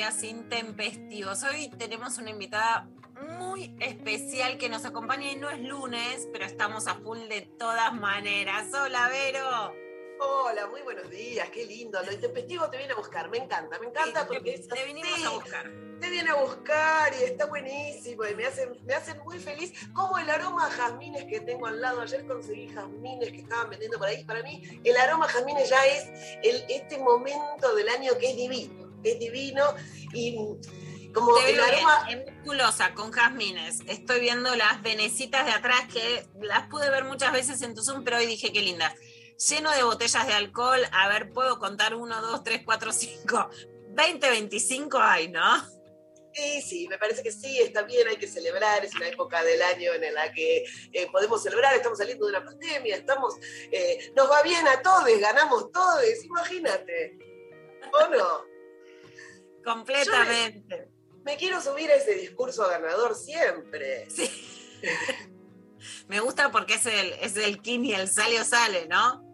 días intempestivos. Hoy tenemos una invitada muy especial que nos acompaña y no es lunes, pero estamos a full de todas maneras. Hola, Vero. Hola, muy buenos días, qué lindo. Lo intempestivo te viene a buscar, me encanta, me encanta Sí, porque te, te a buscar. Te viene a buscar y está buenísimo y me hacen, me hacen muy feliz. Como el aroma a jazmines que tengo al lado. Ayer conseguí jazmines que estaban vendiendo por ahí. Para mí, el aroma a jazmines ya es el, este momento del año que es divino. Es divino y como Te el aroma. en musculosa, con jazmines. Estoy viendo las venecitas de atrás que las pude ver muchas veces en tu Zoom, pero hoy dije qué lindas. Lleno de botellas de alcohol. A ver, puedo contar uno, dos, tres, cuatro, cinco. 20, 25 hay, ¿no? Sí, sí, me parece que sí, está bien, hay que celebrar, es una época del año en la que eh, podemos celebrar, estamos saliendo de una pandemia, estamos, eh, nos va bien a todos, ganamos todos, imagínate, ¿o no? Completamente. Me quiero subir a ese discurso ganador siempre. Sí. Me gusta porque es el, es el kin y el sale o sale, ¿no?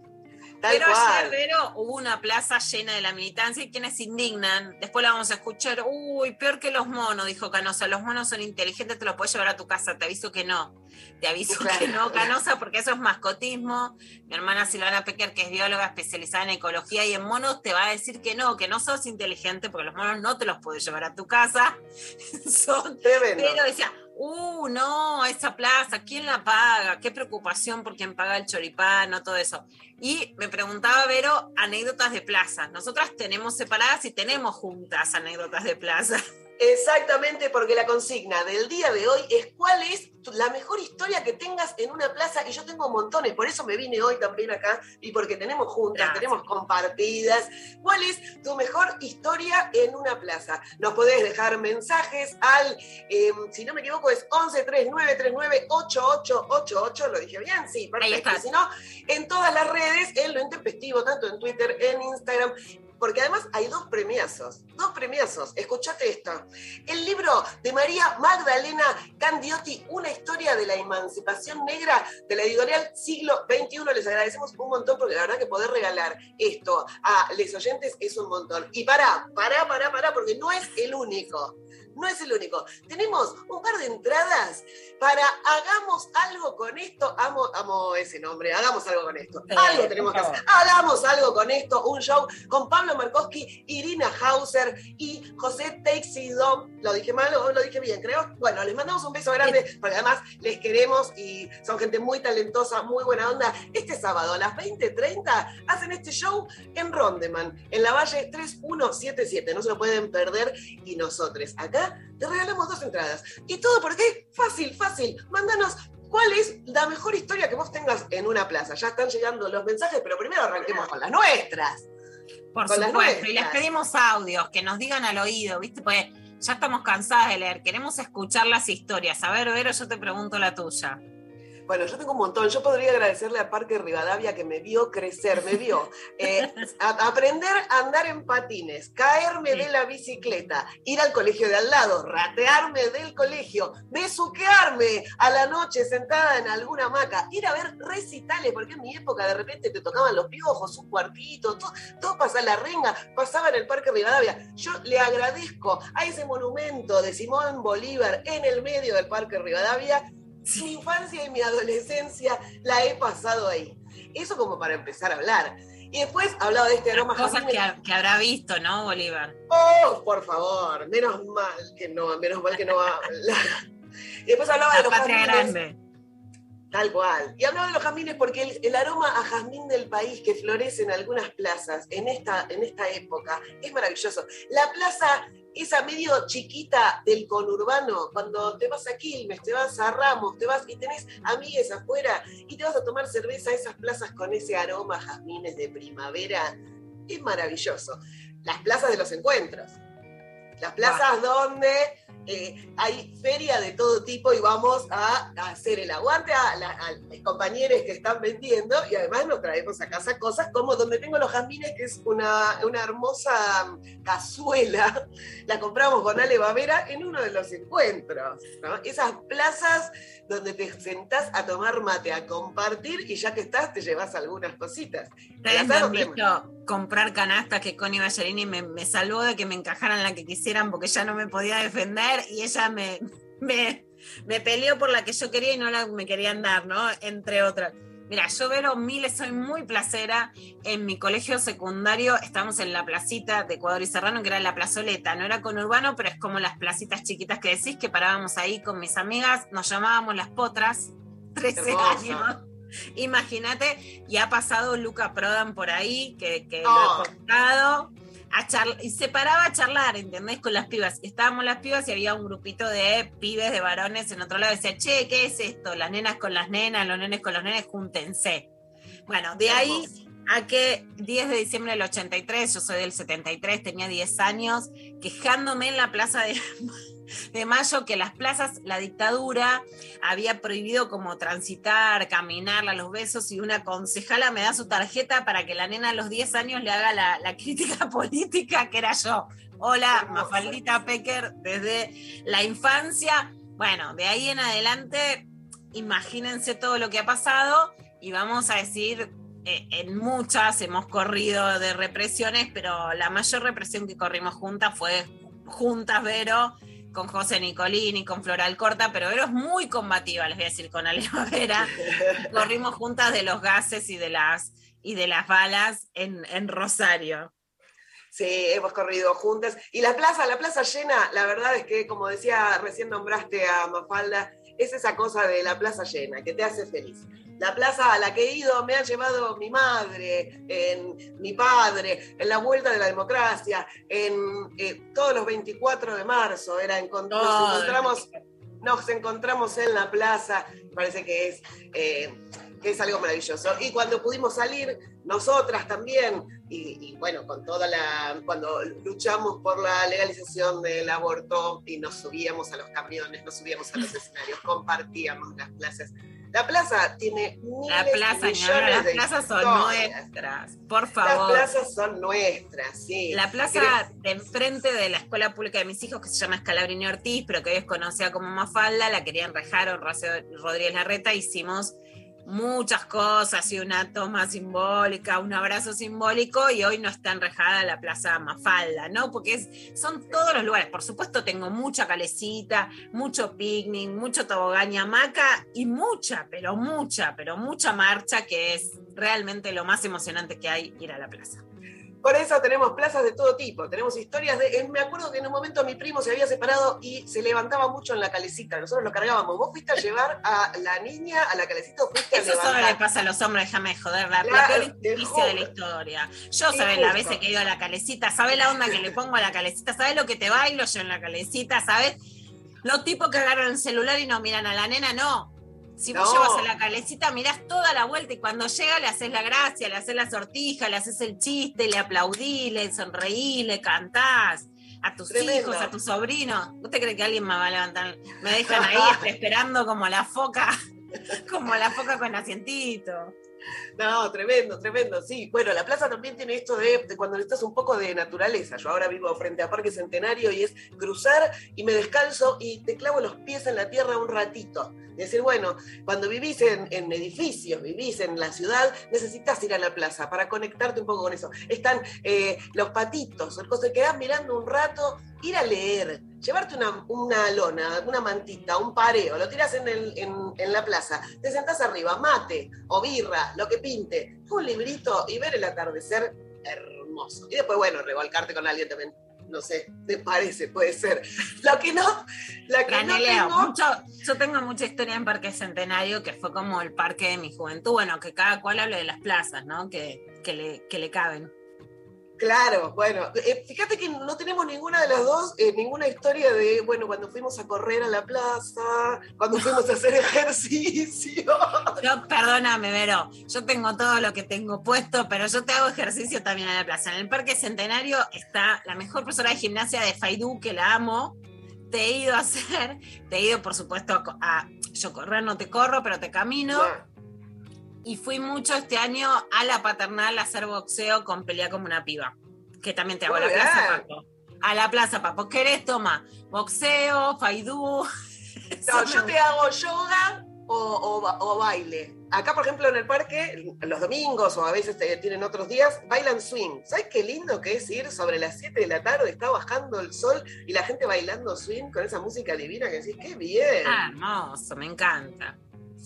Tal Pero ayer, cual. Vero, hubo una plaza llena de la militancia y quienes se indignan. Después la vamos a escuchar. Uy, peor que los monos, dijo Canosa. Los monos son inteligentes, te los puedes llevar a tu casa. Te aviso que no. Te aviso Claro. que no, Canosa, porque eso es mascotismo. Mi hermana Silvana Pecker, que es bióloga especializada en ecología y en monos, te va a decir que no, que no sos inteligente, porque los monos no te los puedes llevar a tu casa. son pero decía, uh, no, esa plaza, ¿quién la paga? Qué preocupación por quién paga el choripán, todo eso. Y me preguntaba, Vero, anécdotas de plazas. Nosotras tenemos separadas y tenemos juntas anécdotas de plaza. Exactamente, porque la consigna del día de hoy es cuál es la mejor historia que tengas en una plaza. Y yo tengo montones, por eso me vine hoy también acá y porque tenemos juntas, Gracias. tenemos compartidas. ¿Cuál es tu mejor historia en una plaza? Nos podés dejar mensajes al, eh, si no me equivoco, es 11 39 39 8888. ¿Lo dije bien? Sí, perfecto. Si no, en todas las redes, en lo intempestivo, tanto en Twitter, en Instagram. Porque además hay dos premiazos, dos premiazos. Escuchate esto. El libro de María Magdalena Candiotti, Una historia de la emancipación negra de la editorial Siglo XXI. Les agradecemos un montón porque la verdad que poder regalar esto a los oyentes es un montón. Y pará, pará, pará, pará, porque no es el único. No es el único. Tenemos un par de entradas para Hagamos algo con esto. Amo, amo ese nombre, hagamos algo con esto. Sí, algo tenemos que hacer. Hagamos algo con esto. Un show con Pablo Markowski, Irina Hauser y José Teixidó. ¿Lo dije mal o lo dije bien? Creo. Bueno, les mandamos un beso grande porque además les queremos y son gente muy talentosa, muy buena onda. Este sábado a las 20.30 hacen este show en Rondeman, en la Valle 3177. No se lo pueden perder. Y nosotros acá te regalamos dos entradas. ¿Y todo por qué? Fácil, fácil. Mándanos ¿Cuál es la mejor historia que vos tengas en una plaza? Ya están llegando los mensajes, pero primero arranquemos con las nuestras. Por Con las supuesto. Y les pedimos audios, que nos digan al oído, ¿viste? Pues ya estamos cansadas de leer, queremos escuchar las historias. A ver, Vero, yo te pregunto la tuya. Bueno, yo tengo un montón. Yo podría agradecerle a Parque Rivadavia que me vio crecer, me vio eh, a- aprender a andar en patines, caerme Sí. de la bicicleta, ir al colegio de al lado, ratearme del colegio, besuquearme a la noche sentada en alguna hamaca, ir a ver recitales, porque en mi época de repente te tocaban los piojos, un cuartito, todo, todo pasaba la renga, pasaba en el Parque Rivadavia. Yo le agradezco a ese monumento de Simón Bolívar en el medio del Parque Rivadavia mi infancia y mi adolescencia la he pasado ahí. Eso como para empezar a hablar. Y después hablaba de este aroma Cosas que, ha- que habrá visto, ¿no, Bolívar? Oh, por favor, menos mal que no, menos mal que no va. Y después hablaba de los patria jazmines. grande. Tal cual. Y hablaba de los jazmines porque el, el aroma a jazmín del país que florece en algunas plazas en esta, en esta época es maravilloso. La plaza, esa medio chiquita del conurbano, cuando te vas a Quilmes, te vas a Ramos, te vas y tenés amigues afuera y te vas a tomar cerveza a esas plazas con ese aroma jazmines de primavera, es maravilloso. Las plazas de los encuentros. Las plazas donde eh, hay feria de todo tipo y vamos a, a hacer el aguante a, la- a los compañeros que están vendiendo y además nos traemos a casa cosas como donde tengo los jazmines, que es una, una hermosa cazuela, la compramos con Ale Bavera en uno de los encuentros. ¿no? Esas plazas donde te sentás a tomar mate, a compartir y ya que estás te llevas algunas cositas. Ustedes me han comprar canastas que Connie Ballerini me, me salvó de que me encajaran la que quisieran porque ya no me podía defender y ella me, me, me peleó por la que yo quería y no la me querían dar, ¿no? Entre otras. Mira, yo Vero Miles soy muy placera. En mi colegio secundario estamos en la placita de Ecuador y Serrano, que era la plazoleta. No era conurbano, pero es como las placitas chiquitas que decís, que parábamos ahí con mis amigas. Nos llamábamos las potras, 13 Hermoso. años. Imagínate, y ha pasado Luca Prodan por ahí, que, que Oh. lo he contado, a charla- y se paraba a charlar, ¿entendés? Con las pibas. Estábamos las pibas y había un grupito de pibes, de varones en otro lado. Decía, che, ¿qué es esto? Las nenas con las nenas, los nenes con los nenes, júntense. Bueno, de ahí a que 10 de diciembre del 83, yo soy del 73, tenía 10 años, quejándome en la plaza de, de Mayo que las plazas, la dictadura había prohibido como transitar, caminar a los besos y una concejala me da su tarjeta para que la nena a los 10 años le haga la, la crítica política que era yo. Hola. Mafaldita Pecker, desde la infancia. Bueno, de ahí en adelante, imagínense todo lo que ha pasado y vamos a decir eh, en muchas hemos corrido de represiones, pero la mayor represión que corrimos juntas fue juntas, Vero, con José Nicolini, con Floral Corta, pero Vero muy combativa, les voy a decir, con Ale Vera. Corrimos juntas de los gases y de las, y de las balas en, en Rosario. Sí, hemos corrido juntas. Y la plaza, la plaza llena, la verdad es que, como decía, recién nombraste a Mafalda, es esa cosa de la plaza llena, que te hace feliz. La plaza a la que he ido me ha llevado mi madre, en, mi padre, en la vuelta de la democracia, en eh, todos los 24 de marzo, era nos encontramos nos encontramos en la plaza, parece que es, eh, que es algo maravilloso. Y cuando pudimos salir, nosotras también, y, y bueno, con toda la, cuando luchamos por la legalización del aborto y nos subíamos a los camiones, nos subíamos a los escenarios, compartíamos las plazas. La plaza tiene La miles y plaza, millones ñora, las de plazas son nuestras, por Las favor. plazas son nuestras, sí. La plaza de enfrente de la escuela pública de mis hijos, que se llama Escalabrini Ortiz, pero que hoy es conocida como Mafalda, la querían rejar Horacio Rodríguez Larreta, hicimos muchas cosas y una toma simbólica, un abrazo simbólico, y hoy no está enrejada la plaza Mafalda, ¿no? Porque son todos los lugares. Por supuesto, tengo mucha calecita, mucho picnic, mucho tobogán y hamaca, y mucha, pero mucha, pero mucha marcha, que es realmente lo más emocionante que hay ir a la plaza. Por eso tenemos plazas de todo tipo, tenemos historias de... me acuerdo que en un momento mi primo se había separado y se levantaba mucho en la calecita, nosotros lo cargábamos. ¿Vos fuiste a llevar a la niña a la calecita o fuiste a Eso solo le pasa a los hombres, déjame de joder, la, la peor de injusticia de la historia. Yo, ¿sabes? La justo. veces que he ido a la calecita, ¿sabes la onda que le pongo a la calecita? ¿Sabes lo que te bailo yo en la calecita? ¿Sabes? Los tipos que agarran el celular y no miran a la nena, no. Si vos No. llevas a la calecita, mirás toda la vuelta y cuando llega le haces la gracia, le haces la sortija, le haces el chiste, le aplaudís, le sonreís, le cantás a tus Tremendo. hijos, a tus sobrinos. ¿Vos te crees que alguien me va a levantar? Me dejan ahí esperando como la foca, como la foca con asientito. No, tremendo, tremendo, sí. Bueno, la plaza también tiene esto de, de cuando necesitas un poco de naturaleza. Yo ahora vivo frente a Parque Centenario y es cruzar y me descalzo y te clavo los pies en la tierra un ratito. Decir, bueno, cuando vivís en, edificios, vivís en la ciudad, necesitas ir a la plaza para conectarte un poco con eso. Están eh, los patitos, el coso, quedás mirando un rato, ir a leer, llevarte una, lona, una mantita, un pareo, lo tiras en, el- en- en la plaza, te sentás arriba, mate o birra, lo que pinte, un librito y ver el atardecer hermoso. Y después, bueno, revolcarte con alguien también no sé, me parece, puede ser. Lo que no, la que no tengo- mucho, yo tengo mucha historia en Parque Centenario, que fue como el parque de mi juventud. Bueno, que cada cual hable de las plazas, ¿no? Que, que, le, que le caben. Claro, bueno, eh, fíjate que no tenemos ninguna de las dos, eh, ninguna historia de, bueno, cuando fuimos a correr a la plaza, cuando fuimos a hacer ejercicio. Yo, perdóname, Vero, yo tengo todo lo que tengo puesto, pero yo te hago ejercicio también en la plaza. En el Parque Centenario está la mejor profesora de gimnasia de Faidú, que la amo. Te he ido a hacer, te he ido, por supuesto, a, a- yo correr no te corro, pero te camino. Y fui mucho este año a la paternal a hacer boxeo con pelea como una piba. Que también te hago a la plaza. Paco. A la plaza, Papo. ¿Querés? Toma. Boxeo, faidú. No, yo te hago yoga o, o ba- o baile. Acá, por ejemplo, en el parque, los domingos o a veces te- tienen otros días, bailan swing. ¿Sabes qué lindo que es ir sobre las 7 de la tarde, está bajando el sol y la gente bailando swing con esa música divina que decís, qué bien. Ah, hermoso, me encanta.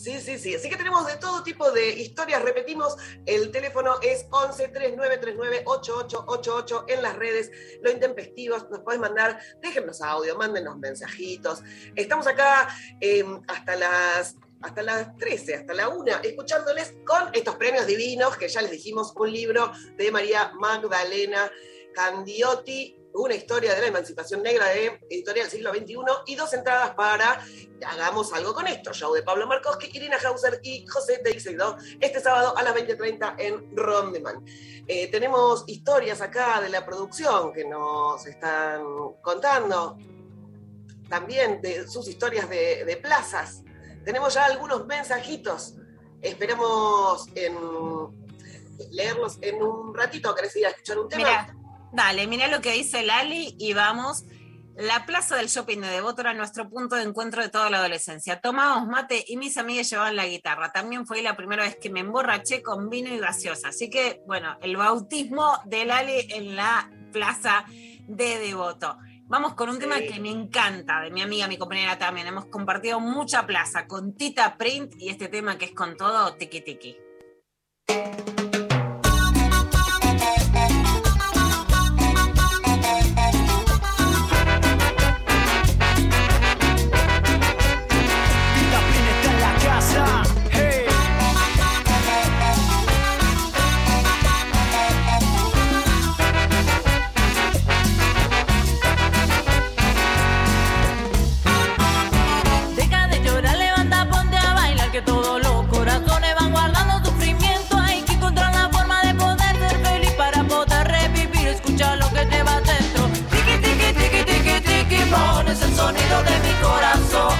Sí, sí, sí. Así que tenemos de todo tipo de historias. Repetimos, el teléfono es 11 3939 8888 en las redes. Lo intempestivos, nos podés mandar, déjennos audio, mándenos mensajitos. Estamos acá eh, hasta las hasta las 13, hasta la 1, escuchándoles con estos premios divinos que ya les dijimos, un libro de María Magdalena Candiotti, una historia de la emancipación negra de Editorial Siglo XXI y dos entradas para Hagamos algo con esto, show de Pablo Markowski, Irina Hauser y José Teixeira, este sábado a las 20.30 en Rondeman. Eh, tenemos historias acá de la producción que nos están contando, también de sus historias de, plazas. Tenemos ya algunos mensajitos, esperamos leerlos en un ratito, ¿querés ir a escuchar un tema? Dale, mira lo que dice Lali y vamos. La plaza del shopping de Devoto era nuestro punto de encuentro de toda la adolescencia. Tomábamos mate y mis amigas llevaban la guitarra. También fue la primera vez que me emborraché con vino y gaseosa. Así que, bueno, el bautismo de Lali en la plaza de Devoto. Vamos con un Sí. tema que me encanta, de mi amiga, mi compañera también. Hemos compartido mucha plaza con Tita Print y este tema que es con todo tiki tiki.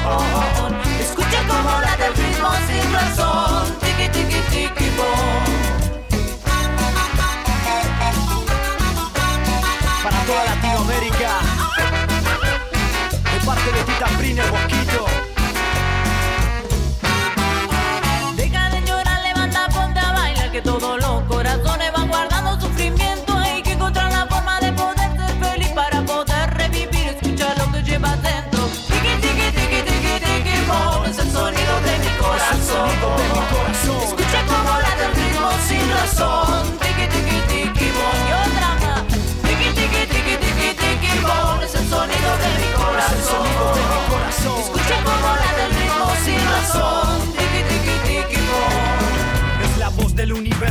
Escucha como late el ritmo sin razón. Tiki, tiki, tiki. Para toda Latinoamérica. De parte de Tita Prin,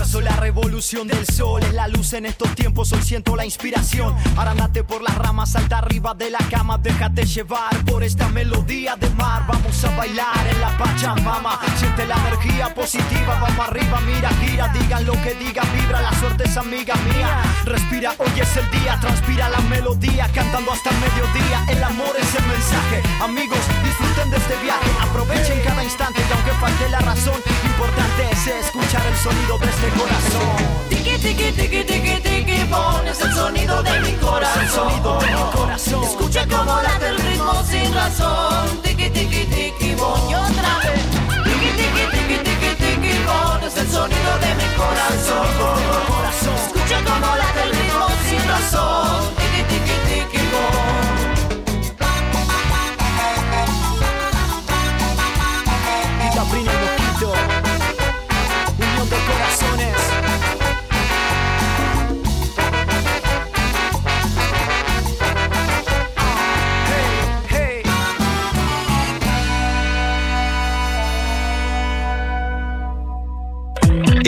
universo, la revolución del sol. Es la luz en estos tiempos, hoy siento la inspiración. Arandate por las ramas, salta arriba de la cama. Déjate llevar por esta melodía de mar. Vamos a bailar en la Pachamama. Siente la energía positiva, vamos arriba, mira, gira. Digan lo que digan, vibra, la suerte es amiga mía. Respira, hoy es el día, transpira la melodía. Cantando hasta el mediodía, el amor es el mensaje. Amigos, disfruten de este viaje. Aprovechen cada instante, y aunque falte la razón, importante es escuchar el sonido de este corazón. Tiki, tiki, tiki, tiki, tiki, bon, es el sonido de mi corazón. Es el sonido de mi corazón. Escucha como late el ritmo sin razón. Tiki, tiki, tiki, bon, y otra vez. Tiki, tiki, tiki, tiki, tiki, bon, es el sonido de mi corazón. Escucha como late el ritmo sin razón. Tiki, tiki, tiki, bon.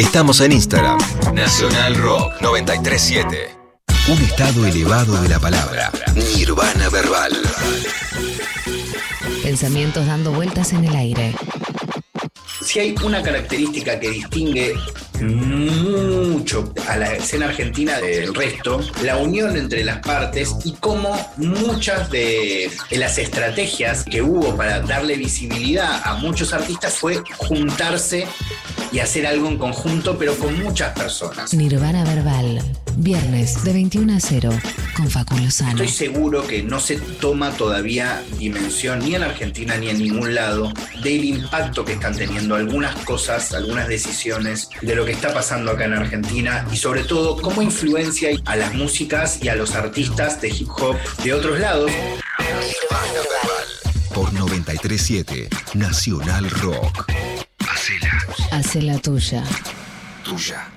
Estamos en Instagram. Nacional Rock 937. Un estado elevado de la palabra. Nirvana verbal. Pensamientos dando vueltas en el aire. Si hay una característica que distingue mucho a la escena argentina del resto, la unión entre las partes y cómo muchas de, de las estrategias que hubo para darle visibilidad a muchos artistas fue juntarse y hacer algo en conjunto, pero con muchas personas. Nirvana Verbal. Viernes de 21 a 0 con Facu Lozano. Estoy seguro que no se toma todavía dimensión ni en Argentina ni en ningún lado del impacto que están teniendo algunas cosas, algunas decisiones de lo que está pasando acá en Argentina y sobre todo cómo influencia a las músicas y a los artistas de hip hop de otros lados. Por 937 Nacional Rock. Hacela Hace la tuya. tuya.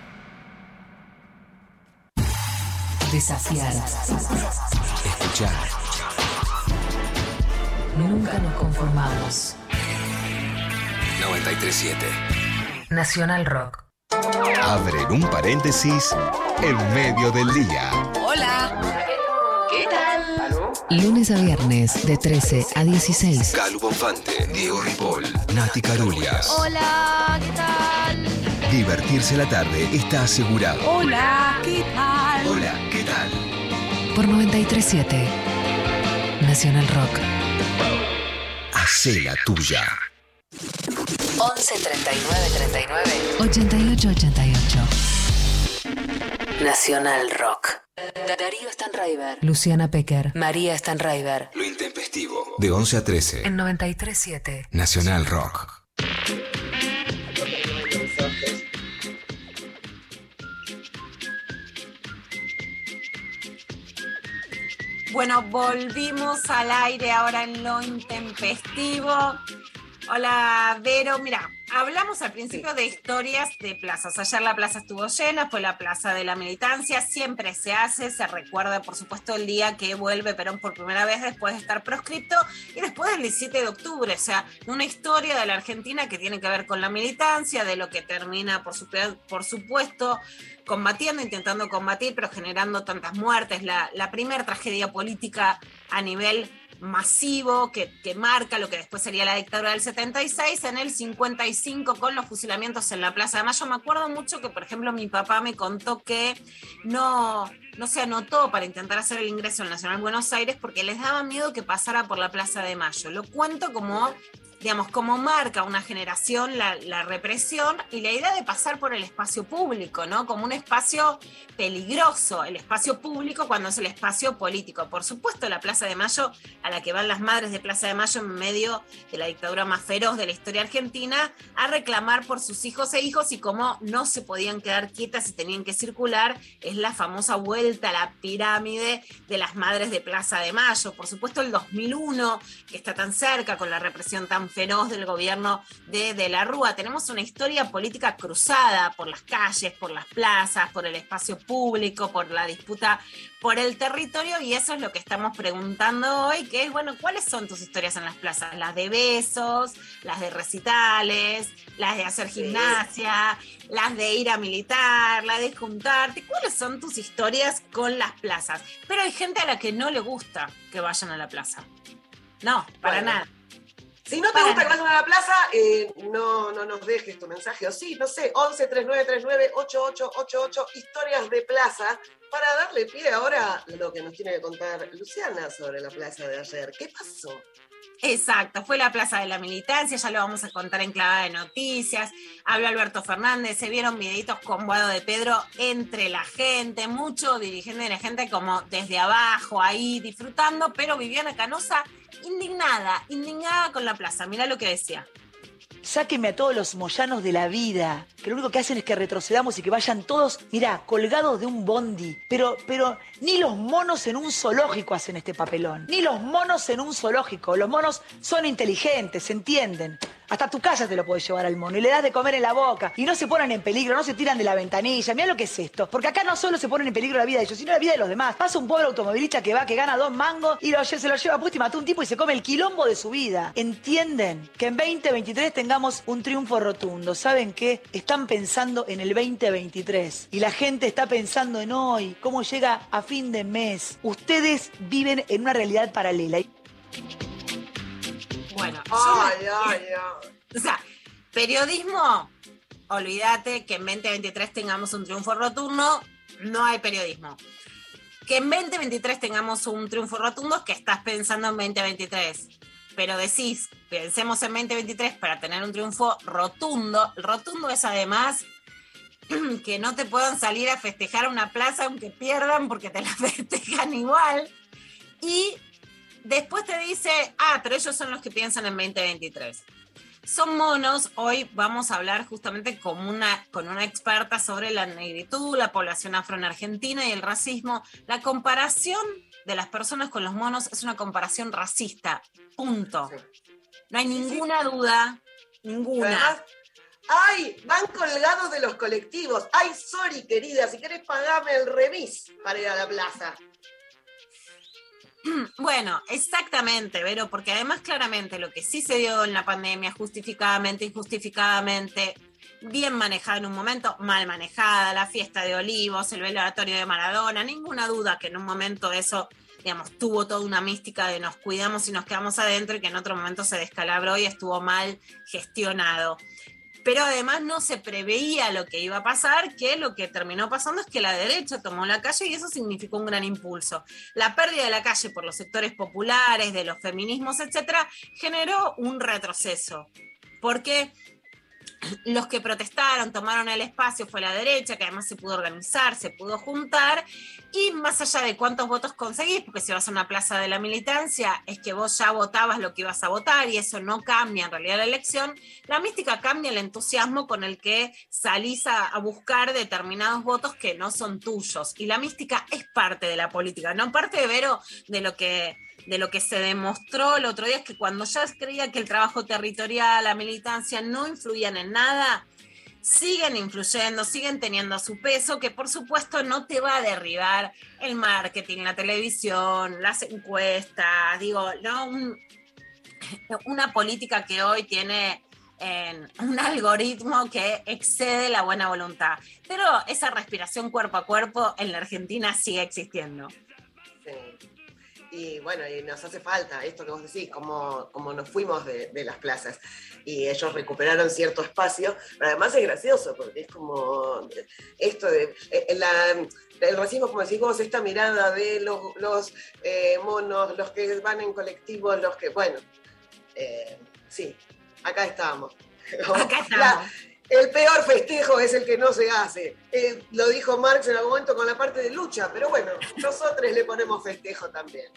Desafiar. Escuchar. Nunca nos conformamos. 937. Nacional Rock. Abren un paréntesis en medio del día. Lunes a viernes de 13 a 16. Calu Bonfante, Diego Ripoll, Nati Carulias. Hola, ¿qué tal? Divertirse la tarde está asegurado. Hola, ¿qué tal? Hola, ¿qué tal? Por 937. Nacional Rock. Hacé la tuya. 11 39 39 88 88. Nacional Rock. Darío Stanraiver. Luciana Pecker. María Stanraiver. Lo intempestivo. De 11 a 13. En 937. Nacional Rock. Bueno, volvimos al aire ahora en lo intempestivo. Hola, Vero. Mira, hablamos al principio de historias de plazas. Ayer la plaza estuvo llena, fue la plaza de la militancia. Siempre se hace, se recuerda, por supuesto, el día que vuelve Perón por primera vez después de estar proscripto y después del 17 de octubre. O sea, una historia de la Argentina que tiene que ver con la militancia, de lo que termina, por, su- por supuesto, combatiendo, intentando combatir, pero generando tantas muertes. La, la primera tragedia política a nivel masivo que, que marca lo que después sería la dictadura del 76, en el 55 con los fusilamientos en la Plaza de Mayo. Me acuerdo mucho que, por ejemplo, mi papá me contó que no, no se anotó para intentar hacer el ingreso al Nacional Buenos Aires porque les daba miedo que pasara por la Plaza de Mayo. Lo cuento como digamos, como marca una generación la, la represión y la idea de pasar por el espacio público, ¿no? Como un espacio peligroso, el espacio público cuando es el espacio político. Por supuesto, la Plaza de Mayo, a la que van las madres de Plaza de Mayo en medio de la dictadura más feroz de la historia argentina, a reclamar por sus hijos e hijos y cómo no se podían quedar quietas y tenían que circular, es la famosa vuelta a la pirámide de las madres de Plaza de Mayo. Por supuesto, el 2001, que está tan cerca con la represión tan feroz del gobierno de, de la Rúa. Tenemos una historia política cruzada por las calles, por las plazas, por el espacio público, por la disputa por el territorio y eso es lo que estamos preguntando hoy, que es, bueno, ¿cuáles son tus historias en las plazas? Las de besos, las de recitales, las de hacer gimnasia, las de ir a militar, las de juntarte. ¿Cuáles son tus historias con las plazas? Pero hay gente a la que no le gusta que vayan a la plaza. No, para Bueno. nada. Si no te gusta que vayan a la plaza, eh, no, no nos dejes tu mensaje. O sí, no sé, 11 3939 8888 historias de plaza para darle pie ahora a lo que nos tiene que contar Luciana sobre la plaza de ayer. ¿Qué pasó? Exacto, fue la Plaza de la Militancia, ya lo vamos a contar en clavada de noticias. Habló Alberto Fernández, se vieron videitos con Guado de Pedro entre la gente, mucho dirigente de la gente como desde abajo, ahí disfrutando, pero Viviana Canosa indignada, indignada con la plaza. Mirá lo que decía. Sáquenme a todos los moyanos de la vida, que lo único que hacen es que retrocedamos y que vayan todos, mirá, colgados de un bondi. Pero, pero ni los monos en un zoológico hacen este papelón. Ni los monos en un zoológico. Los monos son inteligentes, ¿se entienden? Hasta tu casa te lo puedes llevar al mono y le das de comer en la boca. Y no se ponen en peligro, no se tiran de la ventanilla. Mira lo que es esto. Porque acá no solo se ponen en peligro la vida de ellos, sino la vida de los demás. Pasa un pobre automovilista que va, que gana dos mangos y se lo lleva puesto y mató a un tipo y se come el quilombo de su vida. Entienden que en 2023 tengamos un triunfo rotundo. ¿Saben qué? Están pensando en el 2023 y la gente está pensando en hoy, cómo llega a fin de mes. Ustedes viven en una realidad paralela. Bueno. O sea, periodismo, olvídate que en 2023 tengamos un triunfo rotundo, no hay periodismo. Que en 2023 tengamos un triunfo rotundo es que estás pensando en 2023. Pero decís, pensemos en 2023 para tener un triunfo rotundo. Rotundo es además que no te puedan salir a festejar una plaza aunque pierdan porque te la festejan igual. Y después te dice, ah, pero ellos son los que piensan en 2023 son monos. Hoy vamos a hablar justamente con una, con una experta sobre la negritud, la población afro en Argentina y el racismo. La comparación de las personas con los monos es una comparación racista. Punto. No hay ninguna duda, ninguna. Ay, van colgados de los colectivos. Ay, sorry, querida, si querés pagame el remis para ir a la plaza. Bueno, exactamente, Vero, porque además claramente lo que sí se dio en la pandemia, justificadamente, injustificadamente, bien manejada en un momento, mal manejada, la fiesta de Olivos, el velatorio de Maradona, ninguna duda que en un momento eso, digamos, tuvo toda una mística de nos cuidamos y nos quedamos adentro y que en otro momento se descalabró y estuvo mal gestionado pero además no se preveía lo que iba a pasar, que lo que terminó pasando es que la derecha tomó la calle y eso significó un gran impulso. La pérdida de la calle por los sectores populares, de los feminismos, etcétera, generó un retroceso. Porque los que protestaron, tomaron el espacio, fue la derecha, que además se pudo organizar, se pudo juntar, y más allá de cuántos votos conseguís, porque si vas a una plaza de la militancia, es que vos ya votabas lo que ibas a votar y eso no cambia en realidad la elección, la mística cambia el entusiasmo con el que salís a, buscar determinados votos que no son tuyos. Y la mística es parte de la política, no parte Vero de lo que de lo que se demostró el otro día es que cuando ya creía que el trabajo territorial, la militancia no influían en nada, siguen influyendo, siguen teniendo su peso, que por supuesto no te va a derribar el marketing, la televisión, las encuestas, digo, ¿no? Un- una política que hoy tiene en un algoritmo que excede la buena voluntad. Pero esa respiración cuerpo a cuerpo en la Argentina sigue existiendo. Sí. Y bueno, y nos hace falta esto que vos decís, como, como nos fuimos de, de las plazas y ellos recuperaron cierto espacio, pero además es gracioso porque es como esto de eh, la- el racismo, como decís vos, esta mirada de los, los eh, monos, los que van en colectivos, los que, bueno, eh, sí, acá estamos. Acá estamos. La- el peor festejo es el que no se hace. Eh, lo dijo Marx en algún momento con la parte de lucha, pero bueno, nosotros le ponemos festejo también.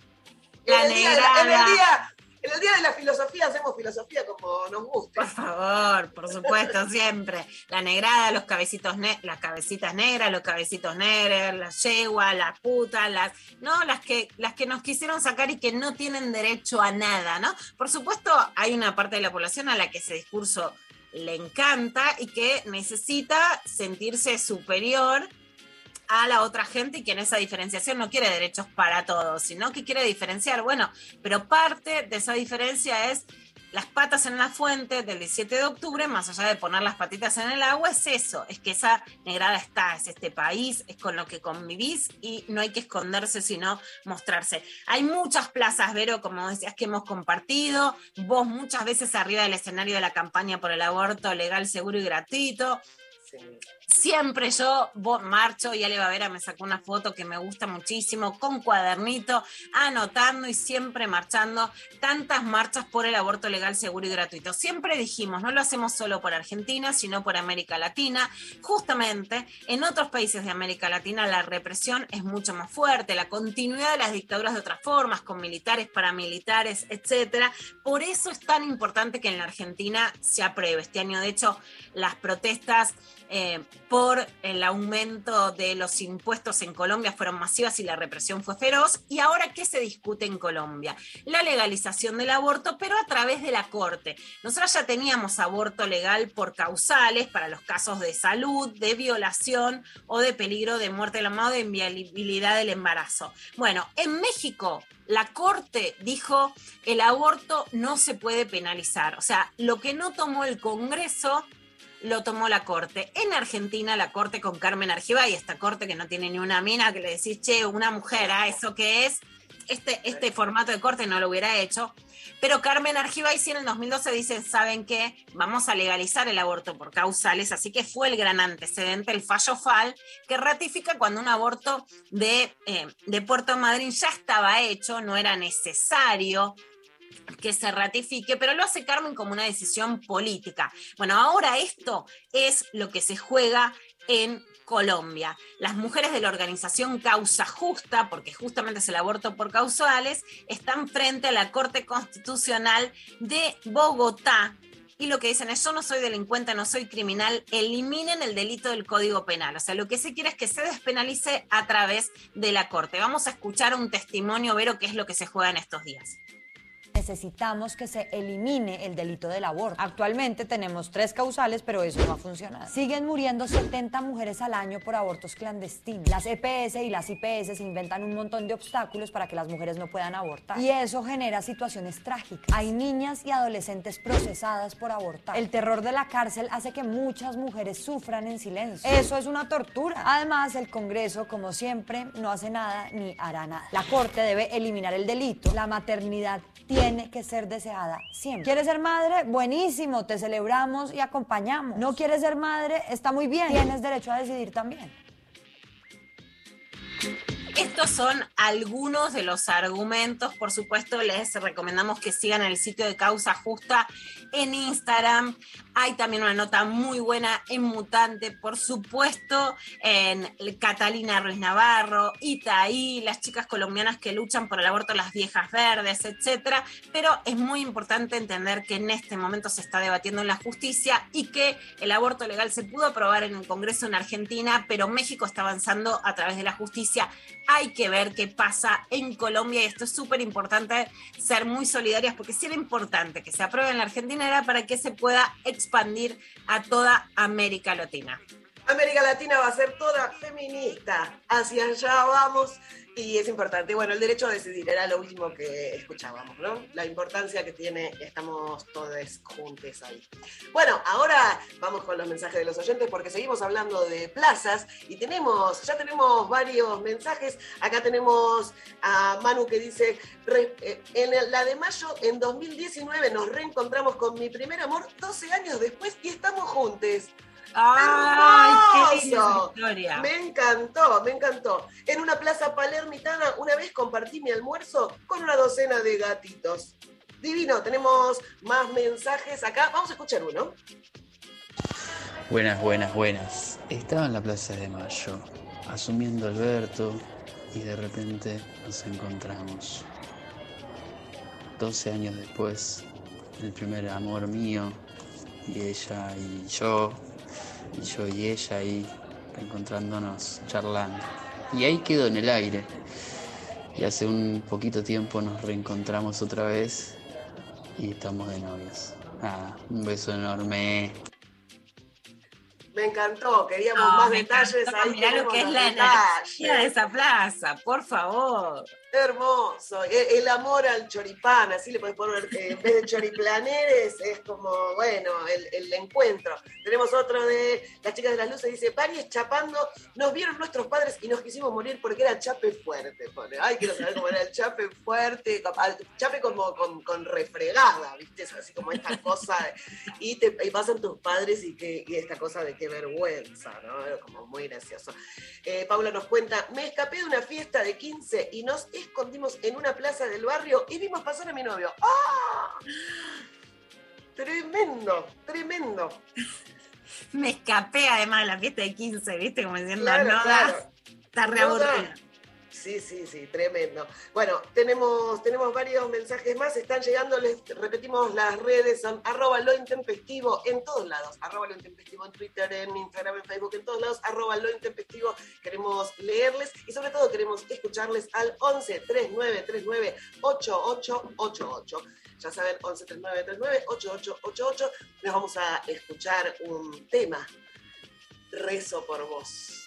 La en, el día de la, en el día- en el día de la filosofía hacemos filosofía como nos guste. Por favor, por supuesto, siempre. La negrada, los cabecitos ne- las cabecitas negras, los cabecitos negros, las yeguas, las putas, las, ¿no? Las que, las que nos quisieron sacar y que no tienen derecho a nada, ¿no? Por supuesto, hay una parte de la población a la que ese discurso le encanta y que necesita sentirse superior a la otra gente y que en esa diferenciación no quiere derechos para todos, sino que quiere diferenciar. Bueno, pero parte de esa diferencia es las patas en la fuente del 17 de octubre, más allá de poner las patitas en el agua, es eso, es que esa negrada está, es este país, es con lo que convivís y no hay que esconderse, sino mostrarse. Hay muchas plazas, Vero, como decías, que hemos compartido, vos muchas veces arriba del escenario de la campaña por el aborto legal, seguro y gratuito. Siempre yo marcho y Ale Bavera me sacó una foto que me gusta muchísimo, con cuadernito, anotando y siempre marchando tantas marchas por el aborto legal, seguro y gratuito. Siempre dijimos, no lo hacemos solo por Argentina, sino por América Latina. Justamente en otros países de América Latina la represión es mucho más fuerte, la continuidad de las dictaduras de otras formas, con militares, paramilitares, etcétera. Por eso es tan importante que en la Argentina se apruebe este año. De hecho, las protestas eh, por el aumento de los impuestos en Colombia fueron masivas y la represión fue feroz. ¿Y ahora qué se discute en Colombia? La legalización del aborto, pero a través de la Corte. Nosotros ya teníamos aborto legal por causales para los casos de salud, de violación o de peligro de muerte de la madre, de inviabilidad del embarazo. Bueno, en México la Corte dijo el aborto no se puede penalizar. O sea, lo que no tomó el Congreso lo tomó la Corte. En Argentina, la Corte con Carmen Argibay, esta Corte que no tiene ni una mina, que le decís, che, una mujer, ¿a eso qué es? Este, este formato de corte no lo hubiera hecho. Pero Carmen Argibay sí en el 2012 dice, ¿saben qué? Vamos a legalizar el aborto por causales, así que fue el gran antecedente, el fallo FAL, que ratifica cuando un aborto de, eh, de Puerto Madryn ya estaba hecho, no era necesario que se ratifique, pero lo hace Carmen como una decisión política. Bueno, ahora esto es lo que se juega en Colombia. Las mujeres de la organización Causa Justa, porque justamente es el aborto por causales, están frente a la Corte Constitucional de Bogotá. Y lo que dicen es, yo no soy delincuente, no soy criminal, eliminen el delito del Código Penal. O sea, lo que se quiere es que se despenalice a través de la Corte. Vamos a escuchar un testimonio, Vero, qué es lo que se juega en estos días necesitamos que se elimine el delito del aborto. Actualmente tenemos tres causales, pero eso no ha funcionado. Siguen muriendo 70 mujeres al año por abortos clandestinos. Las EPS y las IPS inventan un montón de obstáculos para que las mujeres no puedan abortar. Y eso genera situaciones trágicas. Hay niñas y adolescentes procesadas por abortar. El terror de la cárcel hace que muchas mujeres sufran en silencio. Eso es una tortura. Además, el Congreso, como siempre, no hace nada ni hará nada. La Corte debe eliminar el delito. La maternidad tiene tiene que ser deseada siempre. ¿Quieres ser madre? Buenísimo, te celebramos y acompañamos. ¿No quieres ser madre? Está muy bien. Tienes derecho a decidir también. Estos son algunos de los argumentos. Por supuesto, les recomendamos que sigan el sitio de Causa Justa en Instagram. Hay también una nota muy buena en Mutante, por supuesto, en Catalina Ruiz Navarro, Itaí, las chicas colombianas que luchan por el aborto, las viejas verdes, etc. Pero es muy importante entender que en este momento se está debatiendo en la justicia y que el aborto legal se pudo aprobar en el Congreso en Argentina, pero México está avanzando a través de la justicia. Hay que ver qué pasa en Colombia y esto es súper importante ser muy solidarias porque si era importante que se apruebe en la Argentina era para que se pueda expandir a toda América Latina. América Latina va a ser toda feminista. Hacia allá vamos y es importante. Bueno, el derecho a decidir era lo último que escuchábamos, ¿no? La importancia que tiene, estamos todos juntos ahí. Bueno, ahora vamos con los mensajes de los oyentes porque seguimos hablando de plazas y tenemos, ya tenemos varios mensajes. Acá tenemos a Manu que dice, eh, en la de mayo, en 2019 nos reencontramos con mi primer amor 12 años después y estamos juntos. ¡Ay, qué historia! Me encantó, me encantó. En una plaza palermitana, una vez compartí mi almuerzo con una docena de gatitos. Divino, tenemos más mensajes acá. Vamos a escuchar uno. Buenas, buenas, buenas. Estaba en la Plaza de Mayo, asumiendo Alberto, y de repente nos encontramos. 12 años después, el primer amor mío, y ella y yo, y yo y ella ahí encontrándonos, charlando. Y ahí quedó en el aire. Y hace un poquito tiempo nos reencontramos otra vez y estamos de novios. Ah, un beso enorme. Me encantó, queríamos más detalles. Ahí mirá lo que es la energía de esa plaza, por favor. Hermoso. E, el, amor al choripán, así le puedes poner, eh, en vez de choriplaneres, es como, bueno, el, encuentro. Tenemos otro de las chicas de las luces, dice, Paris chapando, nos vieron nuestros padres y nos quisimos morir porque era chape fuerte. Pone. Ay, quiero saber cómo era el chape fuerte, chape como con, refregada, ¿viste? Así como esta cosa, y, pasan tus padres y, que, esta cosa de qué vergüenza, ¿no? Como muy gracioso. Eh, Paula nos cuenta, me escapé de una fiesta de 15 y nos escondimos en una plaza del barrio y vimos pasar a mi novio. ¡Ah! Tremendo, tremendo. Me escapé además de la fiesta de 15, ¿viste? Como diciendo, no, está re Sí, sí, sí, tremendo. Bueno, tenemos, tenemos varios mensajes más, están llegando, les repetimos las redes, son arroba lo intempestivo en todos lados, arroba lo intempestivo en Twitter, en Instagram, en Facebook, en todos lados, arroba lo intempestivo. Queremos leerles y sobre todo queremos escucharles al 11 39 39 8888. Ya saben, 11 39 39 8888. Les vamos a escuchar un tema. Rezo por vos.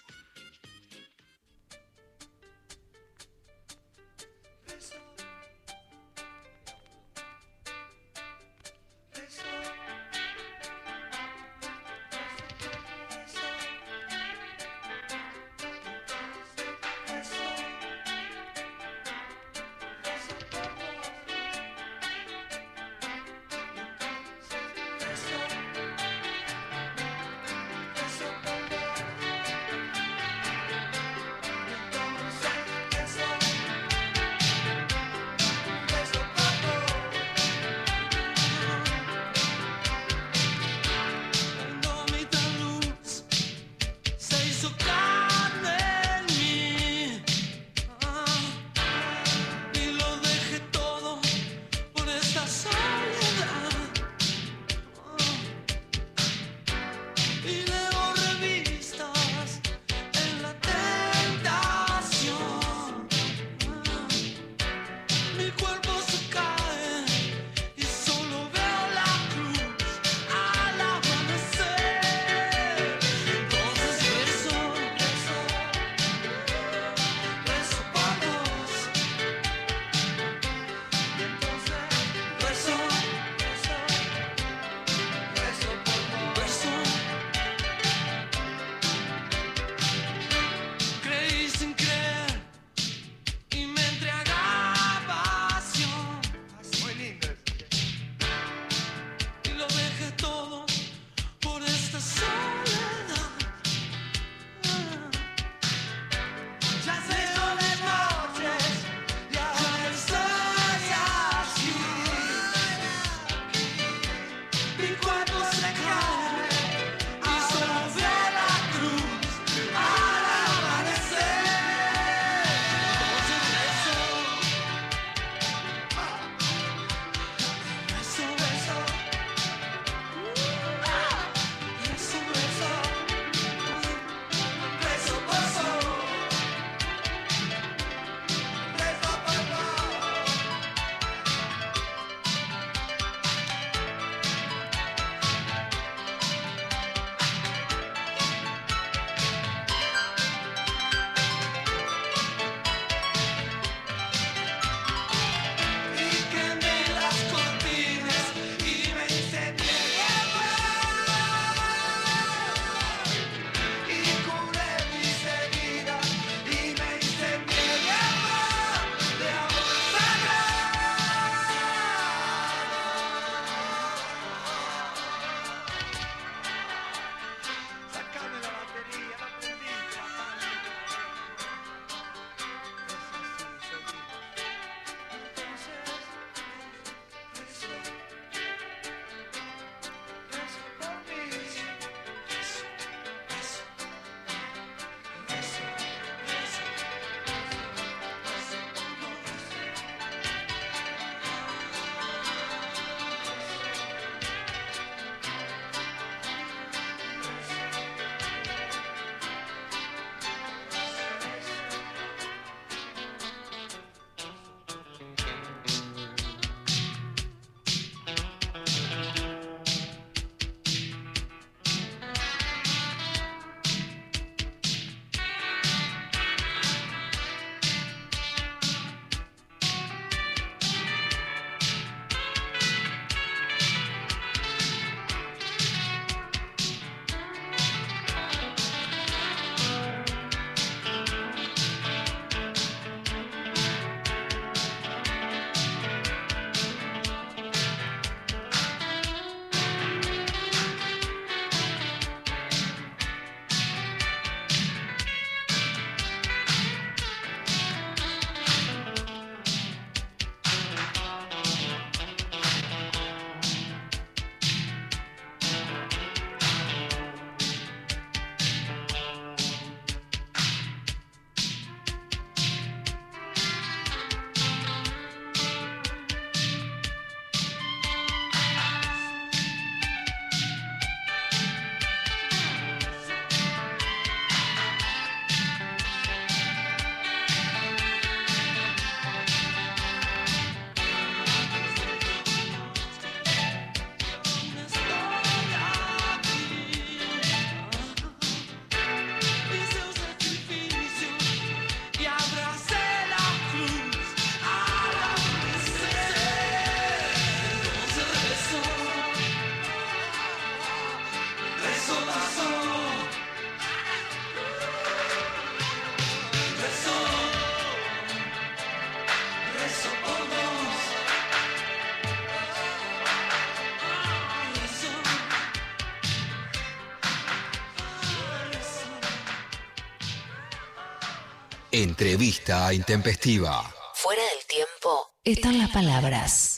Entrevista intempestiva. Fuera del tiempo están las palabras.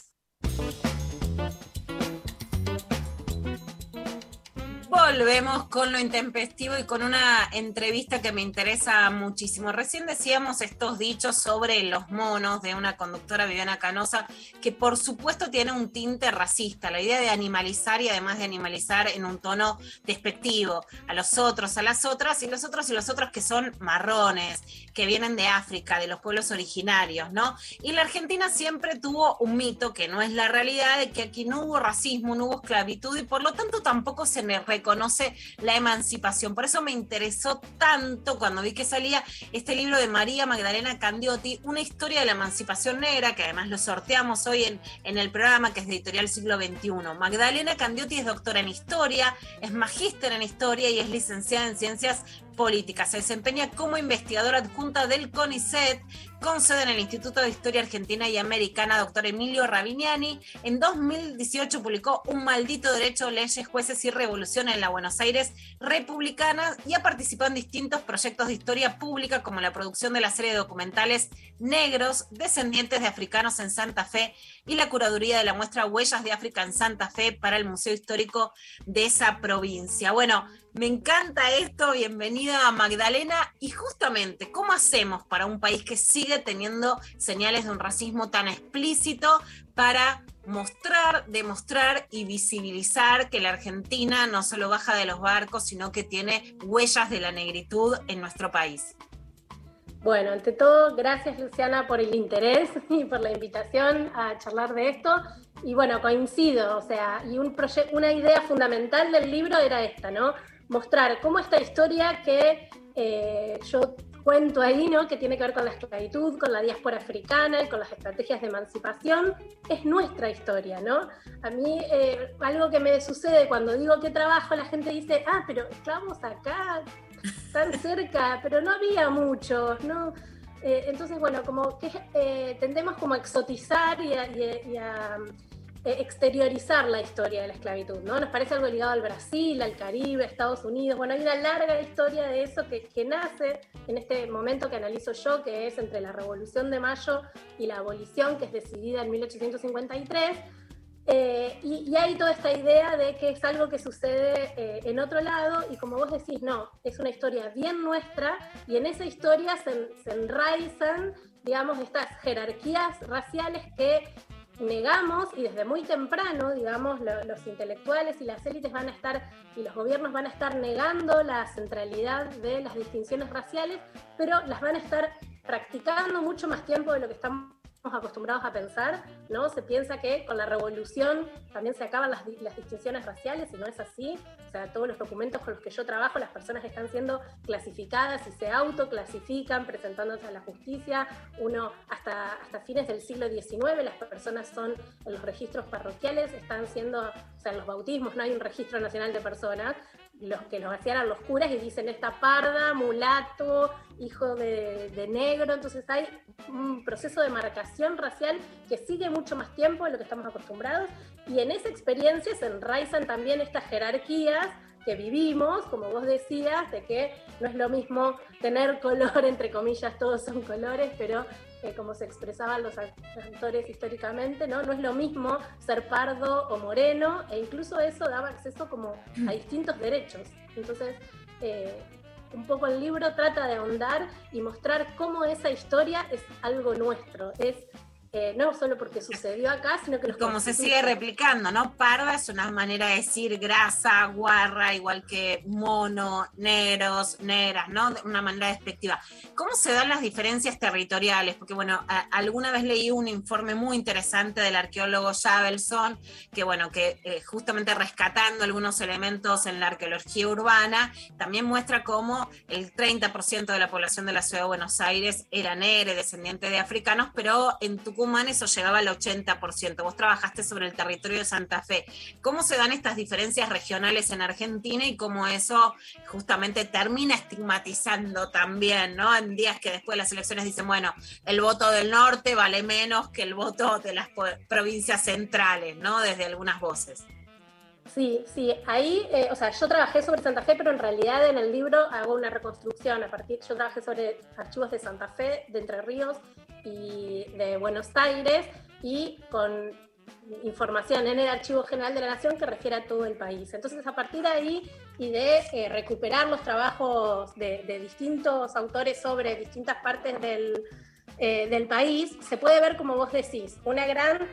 Volvemos con lo intempestivo y con una entrevista que me interesa muchísimo. Recién decíamos estos dichos sobre los monos de una conductora Viviana Canosa, que por supuesto tiene un tinte racista, la idea de animalizar y además de animalizar en un tono despectivo a los otros, a las otras, y los otros y los otros que son marrones, que vienen de África, de los pueblos originarios, ¿no? Y la Argentina siempre tuvo un mito que no es la realidad, de que aquí no hubo racismo, no hubo esclavitud y por lo tanto tampoco se me la emancipación. Por eso me interesó tanto cuando vi que salía este libro de María Magdalena Candiotti, una historia de la emancipación negra, que además lo sorteamos hoy en, en el programa, que es de Editorial Siglo XXI. Magdalena Candiotti es doctora en historia, es magíster en historia y es licenciada en ciencias política. Se desempeña como investigadora adjunta del CONICET, con sede en el Instituto de Historia Argentina y Americana, doctor Emilio Rabiniani. En 2018 publicó Un maldito derecho, leyes, jueces y revolución en la Buenos Aires republicana y ha participado en distintos proyectos de historia pública como la producción de la serie de documentales Negros, descendientes de africanos en Santa Fe y la curaduría de la muestra Huellas de África en Santa Fe para el Museo Histórico de esa provincia. Bueno, me encanta esto, bienvenida Magdalena. Y justamente, ¿cómo hacemos para un país que sigue teniendo señales de un racismo tan explícito para mostrar, demostrar y visibilizar que la Argentina no solo baja de los barcos, sino que tiene huellas de la negritud en nuestro país? Bueno, ante todo, gracias Luciana por el interés y por la invitación a charlar de esto. Y bueno, coincido, o sea, y un una idea fundamental del libro era esta, ¿no? Mostrar cómo esta historia que eh, yo cuento ahí, ¿no? que tiene que ver con la esclavitud, con la diáspora africana y con las estrategias de emancipación, es nuestra historia. ¿no? A mí eh, algo que me sucede cuando digo que trabajo, la gente dice, ah, pero estábamos acá, tan cerca, pero no había muchos, ¿no? Eh, entonces, bueno, como que tendemos como a exotizar y a eh, exteriorizar la historia de la esclavitud, ¿no? Nos parece algo ligado al Brasil, al Caribe, a Estados Unidos. Bueno, hay una larga historia de eso que, nace en este momento que analizo yo, que es entre la Revolución de Mayo y la abolición, que es decidida en 1853. Eh, y, hay toda esta idea de que es algo que sucede eh, en otro lado y como vos decís, no, es una historia bien nuestra y en esa historia se, se enraizan, digamos, estas jerarquías raciales que negamos y desde muy temprano, digamos, los intelectuales y las élites van a estar y los gobiernos van a estar negando la centralidad de las distinciones raciales, pero las van a estar practicando mucho más tiempo de lo que estamos acostumbrados a pensar, ¿no? Se piensa que con la revolución también se acaban las, las, distinciones raciales y no es así. O sea, todos los documentos con los que yo trabajo, las personas están siendo clasificadas y se autoclasifican, presentándose a la justicia. Uno, hasta, hasta fines del siglo XIX, las personas son en los registros parroquiales, están siendo, o sea, en los bautismos no hay un registro nacional de personas, los que los hacían a los curas y dicen esta parda, mulato, hijo de, negro, entonces hay un proceso de marcación racial que sigue mucho más tiempo de lo que estamos acostumbrados y en esa experiencia se enraizan también estas jerarquías que vivimos, como vos decías, de que no es lo mismo tener color, entre comillas, todos son colores, pero eh, como se expresaban los actores históricamente, ¿no? No es lo mismo ser pardo o moreno, e incluso eso daba acceso como a distintos derechos. Entonces, eh, un poco el libro trata de ahondar y mostrar cómo esa historia es algo nuestro, es eh, no solo porque sucedió acá, sino que Como se sigue replicando, ¿no? Parda es una manera de decir grasa, guarra, igual que mono, negros, negras, ¿no? Una manera despectiva. ¿Cómo se dan las diferencias territoriales? Porque, bueno, alguna vez leí un informe muy interesante del arqueólogo Javelson, que, bueno, que eh, justamente rescatando algunos elementos en la arqueología urbana, también muestra cómo el 30% de la población de la ciudad de Buenos Aires era negra, descendiente de africanos, pero en tu Tucumán eso llegaba al 80%. Vos trabajaste sobre el territorio de Santa Fe. ¿Cómo se dan estas diferencias regionales en Argentina y cómo eso justamente termina estigmatizando también, ¿no? En días que después de las elecciones dicen, bueno, el voto del norte vale menos que el voto de las provincias centrales, ¿no? Desde algunas voces. Sí, sí, ahí, eh, o sea, yo trabajé sobre Santa Fe, pero en realidad en el libro hago una reconstrucción a partir, yo trabajé sobre archivos de Santa Fe, de Entre Ríos y de Buenos Aires, y con información en el Archivo General de la Nación que refiere a todo el país. Entonces, a partir de ahí y de eh, recuperar los trabajos de, distintos autores sobre distintas partes del, eh, del país, se puede ver, como vos decís, una gran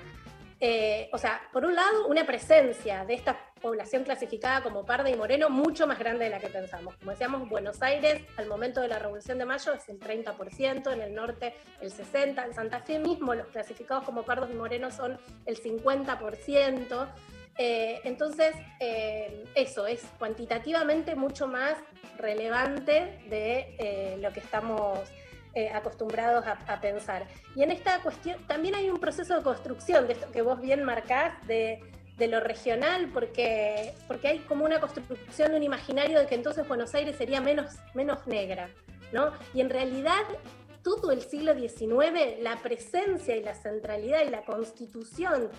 eh, o sea, por un lado, una presencia de esta población clasificada como parda y moreno mucho más grande de la que pensamos. Como decíamos, Buenos Aires al momento de la Revolución de Mayo es el 30%, en el norte el 60%, en Santa Fe mismo los clasificados como pardos y morenos son el 50%. Eh, entonces, eh, eso es cuantitativamente mucho más relevante de lo que estamos eh, acostumbrados a, pensar. Y en esta cuestión también hay un proceso de construcción de esto que vos bien marcás, de, lo regional, porque, porque hay como una construcción de un imaginario de que entonces Buenos Aires sería menos, menos negra, ¿no? Y en realidad todo el siglo XIX, la presencia y la centralidad y la constitución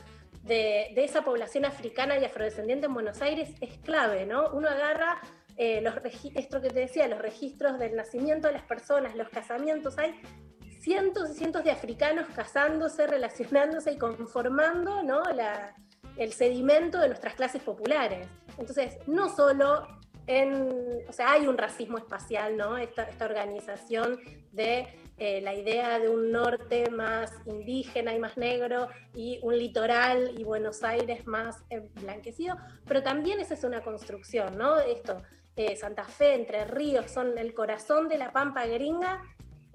de, de, esa población africana y afrodescendiente en Buenos Aires es clave, ¿no? Uno agarra eh, los esto que te decía, los registros del nacimiento de las personas, los casamientos, hay cientos y cientos de africanos casándose, relacionándose y conformando ¿no? el sedimento de nuestras clases populares. Entonces, no solo en, o sea, hay un racismo espacial, ¿no? Esta, esta organización de eh, la idea de un norte más indígena y más negro y un litoral y Buenos Aires más blanquecido, pero también esa es una construcción, ¿no? Esto, eh, Santa Fe, Entre Ríos, son el corazón de la Pampa gringa,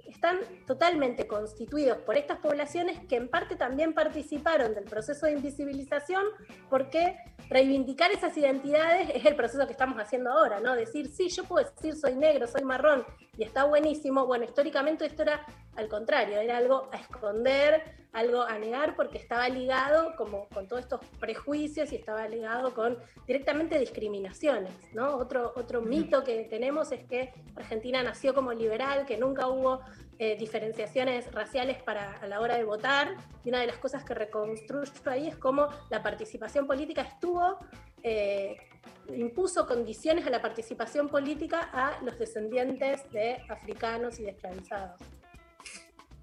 están totalmente constituidos por estas poblaciones que en parte también participaron del proceso de invisibilización, porque reivindicar esas identidades es el proceso que estamos haciendo ahora, ¿no? Decir, sí, yo puedo decir soy negro, soy marrón, y está buenísimo. Bueno, históricamente esto era al contrario, era algo a esconder, algo a negar porque estaba ligado como con todos estos prejuicios y estaba ligado con directamente discriminaciones, ¿no? Otro, otro mito que tenemos es que Argentina nació como liberal, que nunca hubo eh, diferenciaciones raciales para a la hora de votar, y una de las cosas que reconstruyo ahí es cómo la participación política estuvo eh, impuso condiciones a la participación política a los descendientes de africanos y de esclavizados.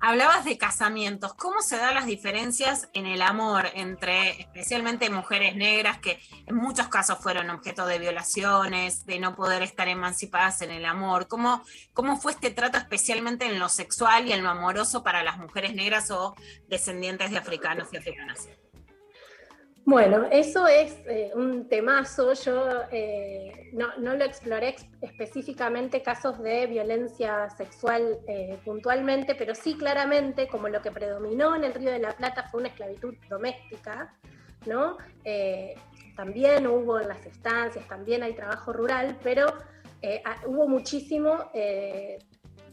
Hablabas de casamientos. ¿Cómo se dan las diferencias en el amor entre especialmente mujeres negras que en muchos casos fueron objeto de violaciones, de no poder estar emancipadas en el amor? ¿Cómo, cómo fue este trato especialmente en lo sexual y en lo amoroso para las mujeres negras o descendientes de africanos y africanas? Bueno, eso es eh, un temazo. Yo eh, no, lo exploré específicamente casos de violencia sexual eh, puntualmente, pero sí claramente como lo que predominó en el Río de la Plata fue una esclavitud doméstica, ¿no? también hubo en las estancias, también hay trabajo rural, pero hubo muchísimo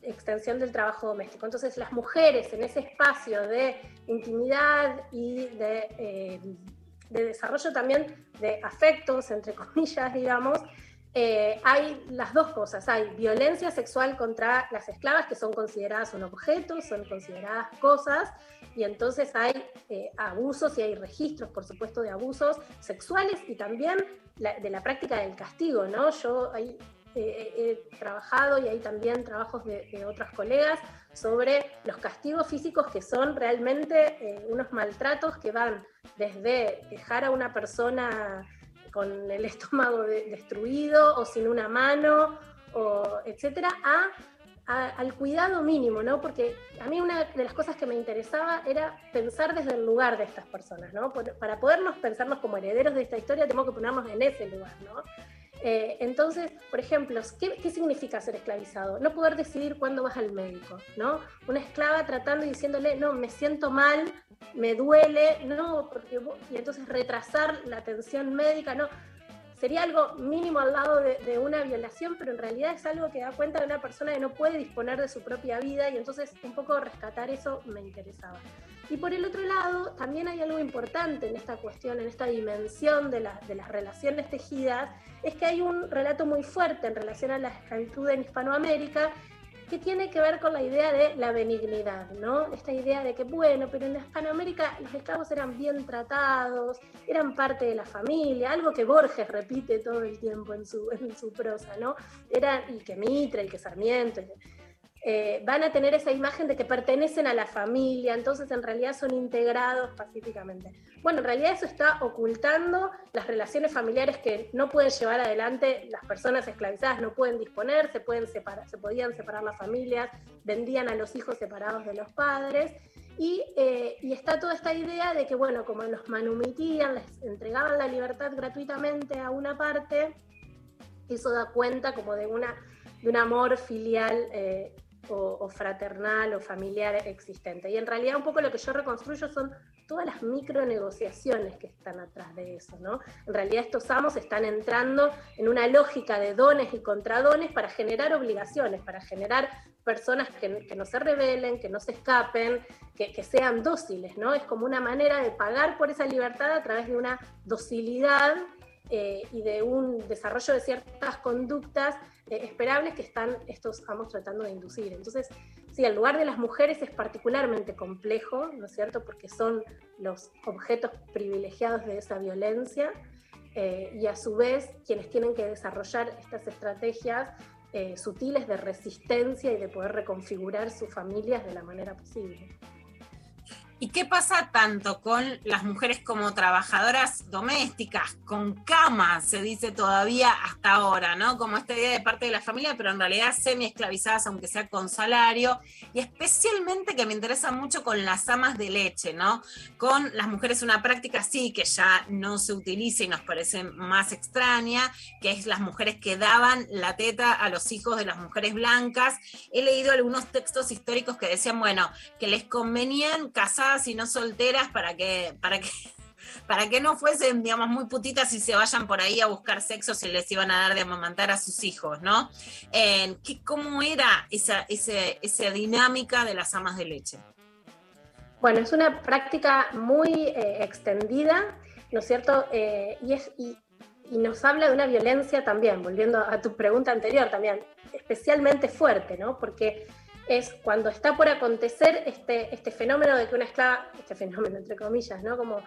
extensión del trabajo doméstico. Entonces las mujeres en ese espacio de intimidad y de de desarrollo también de afectos, entre comillas, digamos, eh, hay las dos cosas. Hay violencia sexual contra las esclavas, que son consideradas un objeto, son consideradas cosas, y entonces hay eh, abusos y hay registros, por supuesto, de abusos sexuales y también de la práctica del castigo, ¿no? Yo hay he trabajado y hay también trabajos de, otros colegas sobre los castigos físicos que son realmente eh, unos maltratos que van desde dejar a una persona con el estómago destruido o sin una mano, etcétera, al cuidado mínimo, ¿no? Porque a mí una de las cosas que me interesaba era pensar desde el lugar de estas personas, ¿no? para podernos pensarnos como herederos de esta historia, tenemos que ponernos en ese lugar, ¿no? Eh, entonces, por ejemplo, ¿qué, significa ser esclavizado? No poder decidir cuándo vas al médico, ¿no? Una esclava tratando y diciéndole, no, me siento mal, me duele, no, porque y entonces retrasar la atención médica, no. Sería algo mínimo al lado de, una violación, pero en realidad es algo que da cuenta de una persona que no puede disponer de su propia vida y entonces un poco rescatar eso me interesaba. Y por el otro lado, también hay algo importante en esta cuestión, en esta dimensión de, de las relaciones tejidas, es que hay un relato muy fuerte en relación a la esclavitud en Hispanoamérica que tiene que ver con la idea de la benignidad, ¿no? Esta idea de que, bueno, pero en Hispanoamérica los esclavos eran bien tratados, eran parte de la familia, algo que Borges repite todo el tiempo en su, en su prosa, ¿no? Era, y que Mitre, y que Sarmiento, eh, van a tener esa imagen de que pertenecen a la familia, entonces en realidad son integrados pacíficamente. Bueno, en realidad eso está ocultando las relaciones familiares que no pueden llevar adelante las personas esclavizadas, no pueden disponer, se, pueden separar, se podían separar las familias, vendían a los hijos separados de los padres. Y, eh, está toda esta idea de que, bueno, como los manumitían, les entregaban la libertad gratuitamente a una parte, eso da cuenta como de, una, de un amor filial eh, o, fraternal o familiar existente. Y en realidad un poco lo que yo reconstruyo son todas las micronegociaciones que están atrás de eso, ¿no? En realidad estos amos están entrando en una lógica de dones y contradones para generar obligaciones, para generar personas que, no se rebelen, que no se escapen, que, que, sean dóciles, ¿no? Es como una manera de pagar por esa libertad a través de una docilidad eh, y de un desarrollo de ciertas conductas eh, esperables que están estos amos tratando de inducir. Entonces, sí, el lugar de las mujeres es particularmente complejo, ¿no es cierto? Porque son los objetos privilegiados de esa violencia eh, y a su vez quienes tienen que desarrollar estas estrategias sutiles de resistencia y de poder reconfigurar sus familias de la manera posible. ¿Y qué pasa tanto con las mujeres como trabajadoras domésticas, con camas, se dice todavía hasta ahora, ¿no? Como esta idea de parte de la familia, pero en realidad semi-esclavizadas, aunque sea con salario, y especialmente que me interesa mucho con las amas de leche, ¿no? Con las mujeres una práctica sí que ya no se utiliza y nos parece más extraña, que es las mujeres que daban la teta a los hijos de las mujeres blancas. He leído algunos textos históricos que decían, bueno, que les convenían casar y no solteras para que, para que, para que no fuesen, digamos, muy putitas y se vayan por ahí a buscar sexo si les iban a dar de amamantar a sus hijos, ¿no? ¿qué, ¿Cómo era esa, esa, dinámica de las amas de leche? Bueno, es una práctica muy eh, extendida, ¿no es cierto? Eh, y, es, y nos habla de una violencia también, volviendo a tu pregunta anterior también, especialmente fuerte, ¿no? Porque es cuando está por acontecer este, este fenómeno de que una esclava, este fenómeno entre comillas, ¿no? Como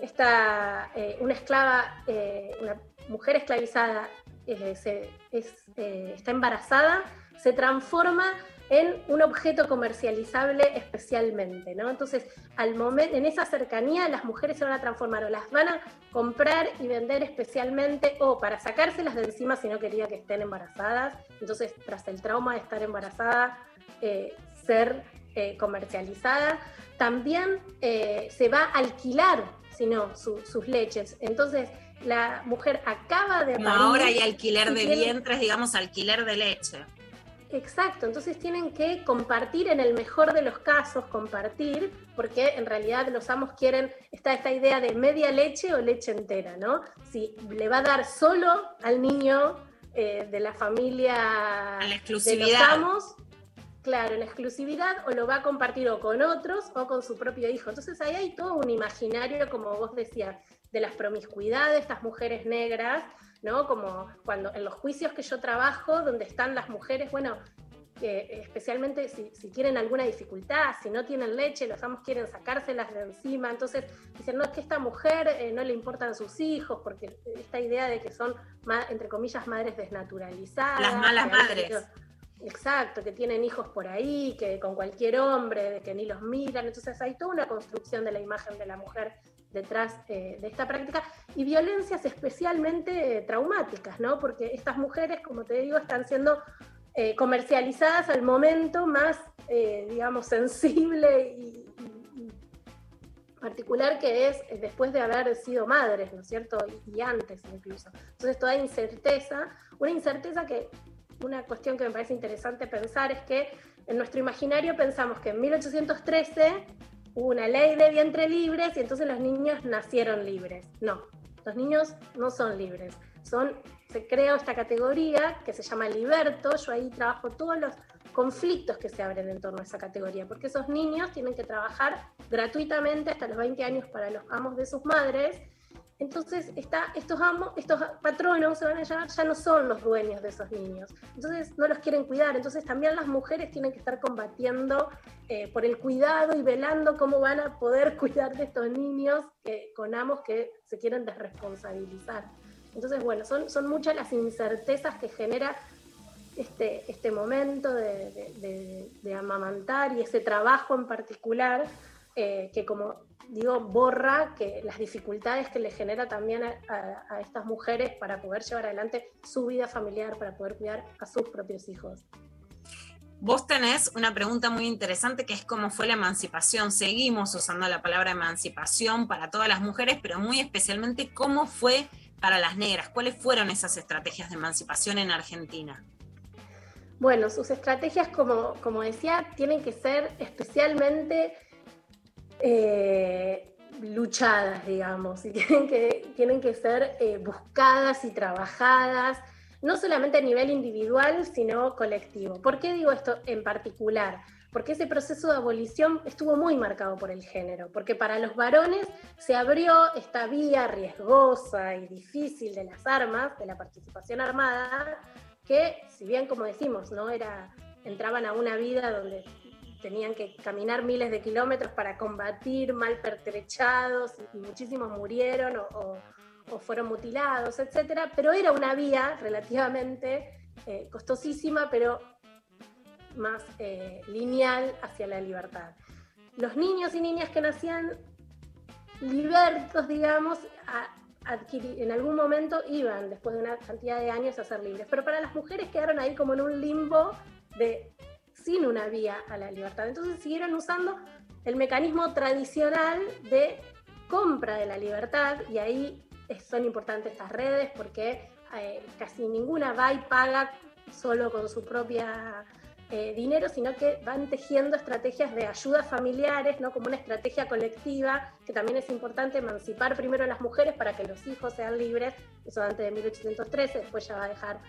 esta, eh, una esclava, eh, una mujer esclavizada eh, se, está embarazada, se transforma en un objeto comercializable especialmente, ¿no? Entonces, al momento, en esa cercanía, las mujeres se van a transformar o las van a comprar y vender especialmente o para sacárselas de encima si no quería que estén embarazadas. Entonces, tras el trauma de estar embarazada, eh, ser eh, comercializada. También eh, se va a alquilar, si no, sus leches. Entonces, la mujer acaba de... Como ahora hay alquiler de vientres, digamos, alquiler de leche. Exacto, entonces tienen que compartir en el mejor de los casos, compartir, porque en realidad los amos quieren, está esta idea de media leche o leche entera, ¿no? Si le va a dar solo al niño de la familia a la exclusividad. de los amos, Claro, en exclusividad o lo va a compartir o con otros o con su propio hijo. Entonces ahí hay todo un imaginario, como vos decías, de las promiscuidades de estas mujeres negras, ¿no? Como cuando en los juicios que yo trabajo, donde están las mujeres, bueno, eh, especialmente si, tienen alguna dificultad, si no tienen leche, los amos quieren sacárselas de encima, entonces dicen, no, es que esta mujer eh, no le importan sus hijos, porque esta idea de que son, entre comillas, madres desnaturalizadas. Las malas madres. Exacto, que tienen hijos por ahí, que con cualquier hombre, que ni los miran. Entonces hay toda una construcción de la imagen de la mujer detrás eh, de esta práctica y violencias especialmente eh, traumáticas, ¿no? Porque estas mujeres, como te digo, están siendo eh, comercializadas al momento más, digamos, sensible y, particular que es después de haber sido madres, ¿no es cierto? y antes incluso. Entonces toda incerteza, una incerteza que una cuestión que me parece interesante pensar es que en nuestro imaginario pensamos que en 1813 hubo una ley de vientre libres y entonces los niños nacieron libres. No, los niños no son libres. Son, se creó esta categoría que se llama liberto. Yo ahí trabajo todos los conflictos que se abren en torno a esa categoría, porque esos niños tienen que trabajar gratuitamente hasta los 20 años para los amos de sus madres entonces estos amos, estos patronos se van a llamar, ya no son los dueños de esos niños. Entonces no los quieren cuidar. Entonces también las mujeres tienen que estar combatiendo eh, por el cuidado y velando cómo van a poder cuidar de estos niños con amos que se quieren desresponsabilizar. Entonces, bueno, son, son muchas las incertezas que genera este, este momento de, amamantar y ese trabajo en particular, eh, que como digo, borra que las dificultades que le genera también a, estas mujeres para poder llevar adelante su vida familiar, para poder cuidar a sus propios hijos. Vos tenés una pregunta muy interesante que es cómo fue la emancipación. Seguimos usando la palabra emancipación para todas las mujeres, pero muy especialmente cómo fue para las negras. ¿Cuáles fueron esas estrategias de emancipación en Argentina? Bueno, sus estrategias, como, como decía, tienen que ser especialmente eh, luchadas, digamos, y tienen que, tienen que ser eh, buscadas y trabajadas, no solamente a nivel individual, sino colectivo. ¿Por qué digo esto en particular? Porque ese proceso de abolición estuvo muy marcado por el género, porque para los varones se abrió esta vía riesgosa y difícil de las armas, de la participación armada, que si bien como decimos, no era entraban a una vida donde tenían que caminar miles de kilómetros para combatir, mal pertrechados, y muchísimos murieron o, fueron mutilados, etc. Pero era una vía relativamente eh, costosísima, pero más eh, lineal hacia la libertad. Los niños y niñas que nacían libertos, digamos, en algún momento iban, después de una cantidad de años, a ser libres. Pero para las mujeres quedaron ahí como en un limbo de sin una vía a la libertad. Entonces siguieron usando el mecanismo tradicional de compra de la libertad y ahí son importantes estas redes porque eh, casi ninguna va y paga solo con su propia eh, dinero, sino que van tejiendo estrategias de ayuda familiares, ¿no? como una estrategia colectiva, que también es importante emancipar primero a las mujeres para que los hijos sean libres, eso antes de 1813, después ya va a dejar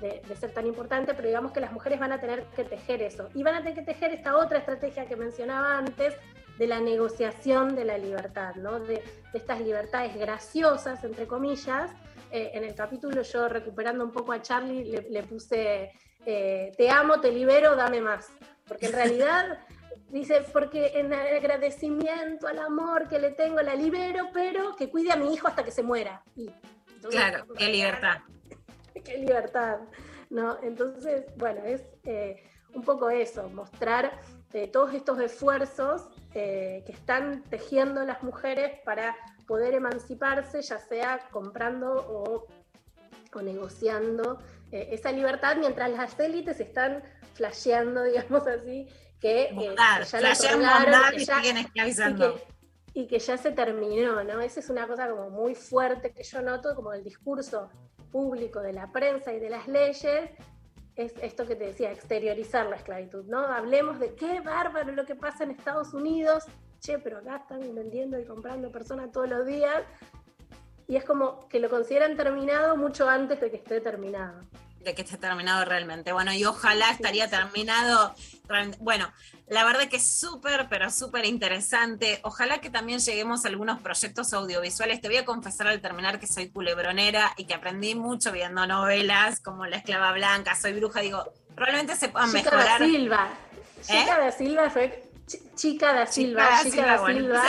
de, ser tan importante, pero digamos que las mujeres van a tener que tejer eso. Y van a tener que tejer esta otra estrategia que mencionaba antes, de la negociación de la libertad, ¿no? de, estas libertades graciosas, entre comillas. Eh, en el capítulo yo recuperando un poco a Charlie le, le puse eh, te amo, te libero, dame más. Porque en realidad dice, porque en agradecimiento al amor que le tengo, la libero, pero que cuide a mi hijo hasta que se muera. claro, qué libertad. qué libertad. ¿no? Entonces, bueno, es eh, un poco eso, mostrar eh, todos estos esfuerzos que están tejiendo las mujeres para poder emanciparse, ya sea comprando o, o negociando eh, esa libertad mientras las élites están flasheando, digamos así, que, eh, ya la y, y, siguen esclavizando. Y que, ya se terminó, ¿no? Esa es una cosa como muy fuerte que yo noto, como el discurso público de la prensa y de las leyes, es esto que te decía, exteriorizar la esclavitud, ¿no? Hablemos de qué bárbaro lo que pasa en Estados Unidos, che, pero acá están vendiendo y comprando personas todos los días, y es como que lo consideran terminado mucho antes de que esté terminado. De que esté terminado realmente. Bueno, y ojalá estaría terminado. Bueno, la verdad que es súper, pero súper interesante. Ojalá que también lleguemos a algunos proyectos audiovisuales. Te voy a confesar al terminar que soy culebronera y que aprendí mucho viendo novelas como La Esclava Blanca, Soy Bruja. Digo, probablemente se puedan Chica mejorar. Da Silva. ¿Eh? Chica da Silva fue. Chica da Silva. Chica da Silva.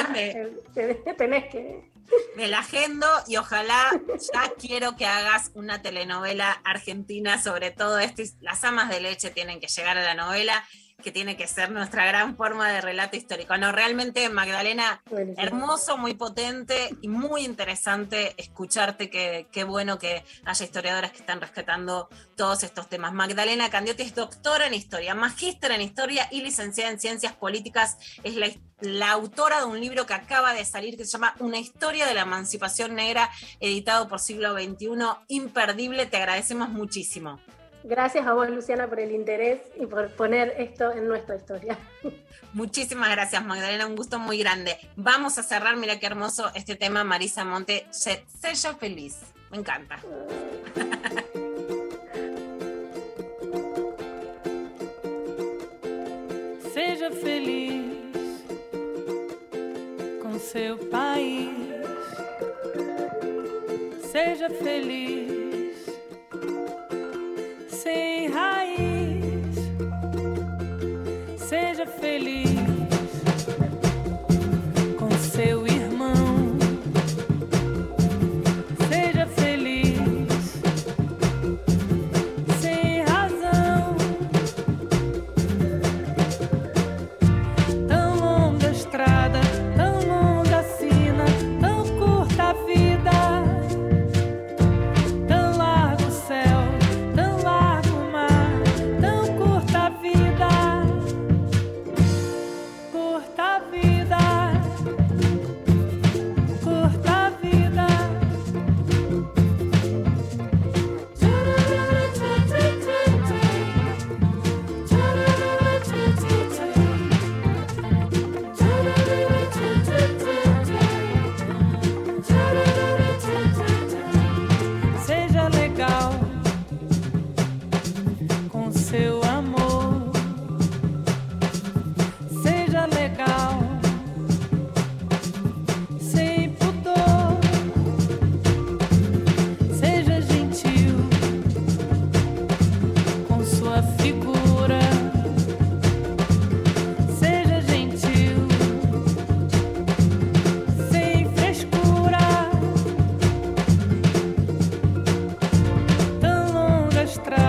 Tenés que me la agendo y ojalá ya quiero que hagas una telenovela argentina sobre todo esto. Las amas de leche tienen que llegar a la novela que tiene que ser nuestra gran forma de relato histórico. No, realmente, Magdalena, hermoso, muy potente y muy interesante escucharte. Qué bueno que haya historiadoras que están rescatando todos estos temas. Magdalena Candiotti es doctora en historia, magíster en historia y licenciada en ciencias políticas. Es la, la autora de un libro que acaba de salir que se llama Una historia de la emancipación negra, editado por siglo XXI. Imperdible, te agradecemos muchísimo. Gracias a vos, Luciana, por el interés y por poner esto en nuestra historia. Muchísimas gracias, Magdalena, un gusto muy grande. Vamos a cerrar, mira qué hermoso este tema, Marisa Monte, Sella Feliz. Me encanta. Seja feliz com seu país. Seja feliz, feliz mostrar.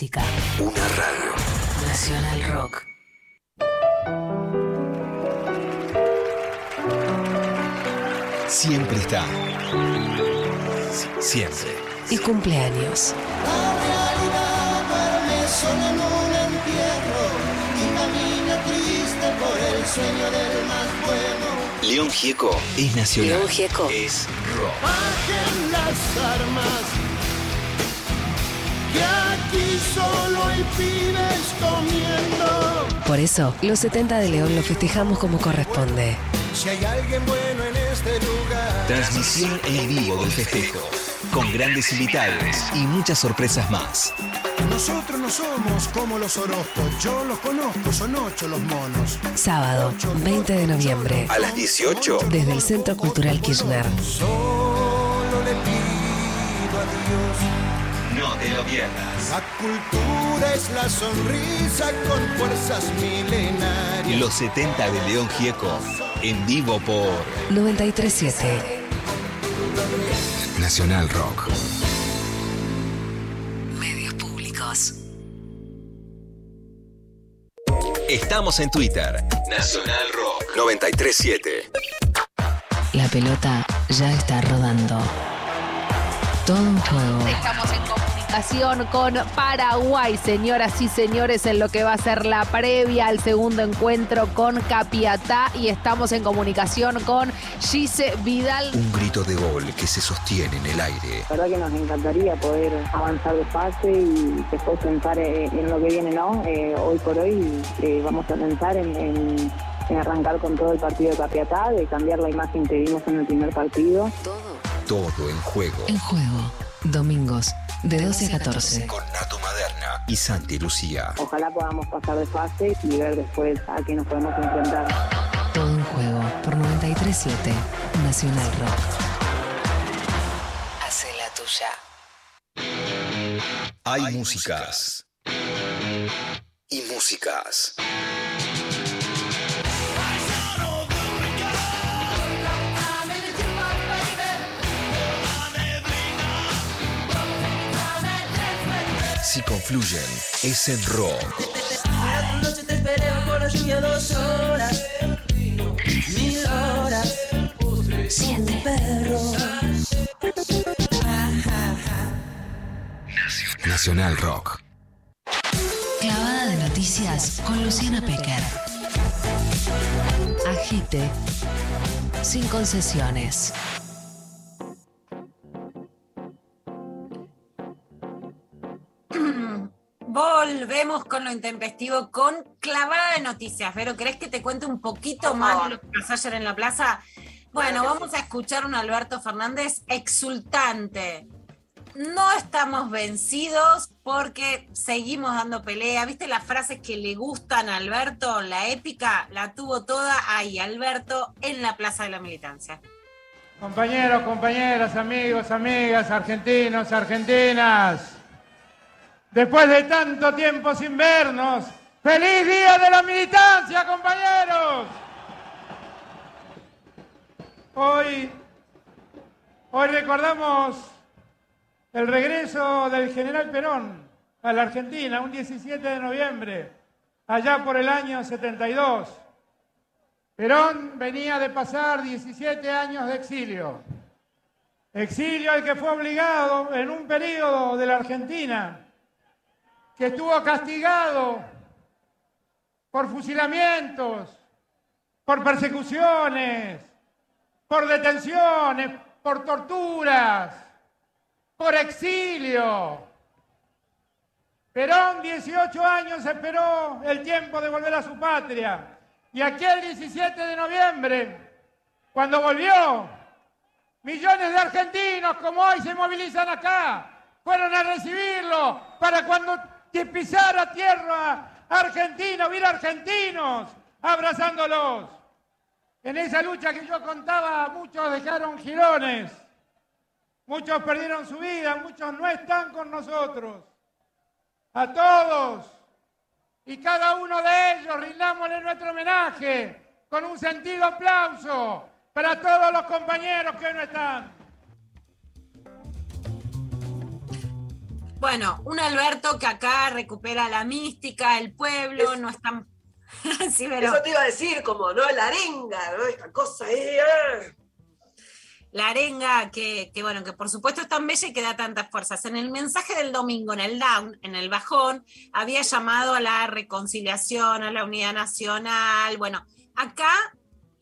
Música. Una radio. Nacional Rock. Siempre está. Siempre. Y cumpleaños. duerme solo en un entierro y camina triste por el sueño del más bueno. León Gieco es nacional. León Gieco. Es rock. Bajen las armas, aquí solo hay pibes comiendo. Por eso, los 70 de León lo festejamos como corresponde. Si hay alguien bueno en este lugar. Transmisión en vivo del festejo. Con grandes invitados y muchas sorpresas más. Nosotros no somos como los Orozcos, yo los conozco, son ocho los monos. Sábado, 20 de noviembre. A las 18. Desde el Centro Cultural Kirchner. Solo le pido a Dios. No te lo pierdas. La cultura es la sonrisa con fuerzas milenarias. Los 70 de León Gieco. En vivo por 937. Nacional Rock. Medios públicos. Estamos en Twitter. Nacional Rock 937. La pelota ya está rodando. Todo un juego. Estamos en comunicación con Paraguay, señoras y señores, en lo que va a ser la previa al segundo encuentro con Capiatá y estamos en comunicación con Gise Vidal. Un grito de gol que se sostiene en el aire. La verdad que nos encantaría poder avanzar de fase y después pensar eh, en lo que viene, ¿no? Eh, hoy por hoy eh, vamos a pensar en, en- en arrancar con todo el partido de Capiatá, de cambiar la imagen que vimos en el primer partido. Todo en juego. En juego. Domingos, de 12 a 14. Con Nato Maderna y Santi Lucía. Ojalá podamos pasar de fase y ver después a qué nos podemos enfrentar. Todo en juego por 937 Nacional Rock. Hace la tuya. Hay músicas. Y músicas. Si confluyen, es en rock. La noche te esperé bajo la lluvia dos horas, mil horas, siete perros. Nacional Rock. Clavada de noticias con Luciana Pecker. Agite. Sin concesiones. Volvemos con lo intempestivo con clavada de noticias. Pero, ¿crees que te cuente un poquito más de lo que pasó ayer en la plaza? Bueno, Claro vamos a escuchar a un Alberto Fernández exultante. No estamos vencidos porque seguimos dando pelea. ¿Viste las frases que le gustan a Alberto? La épica la tuvo toda ahí, Alberto, en la Plaza de la Militancia. Compañeros, compañeras, amigos, amigas, argentinos, argentinas. Después de tanto tiempo sin vernos, ¡feliz día de la militancia, compañeros! Hoy, hoy recordamos el regreso del general Perón a la Argentina, un 17 de noviembre, allá por el año 72. Perón venía de pasar 17 años de exilio. Exilio al que fue obligado en un periodo de la Argentina que estuvo castigado por fusilamientos, por persecuciones, por detenciones, por torturas, por exilio. Perón 18 años esperó el tiempo de volver a su patria. Y aquel 17 de noviembre, cuando volvió, millones de argentinos como hoy se movilizan acá, fueron a recibirlo para cuando que pisara tierra argentina, hubiera argentinos abrazándolos. En esa lucha que yo contaba, muchos dejaron girones, muchos perdieron su vida, muchos no están con nosotros. A todos y cada uno de ellos rindámosle nuestro homenaje con un sentido aplauso para todos los compañeros que hoy no están. Bueno, un Alberto que acá recupera la mística, el pueblo, no están. sí, pero- Eso te iba a decir, como, ¿no? La arenga, ¿no? Esta cosa ahí. La arenga que, que, bueno, que por supuesto es tan bella y que da tantas fuerzas. En el mensaje del domingo, en el down, en el bajón, había llamado a la reconciliación, a la unidad nacional. Bueno, acá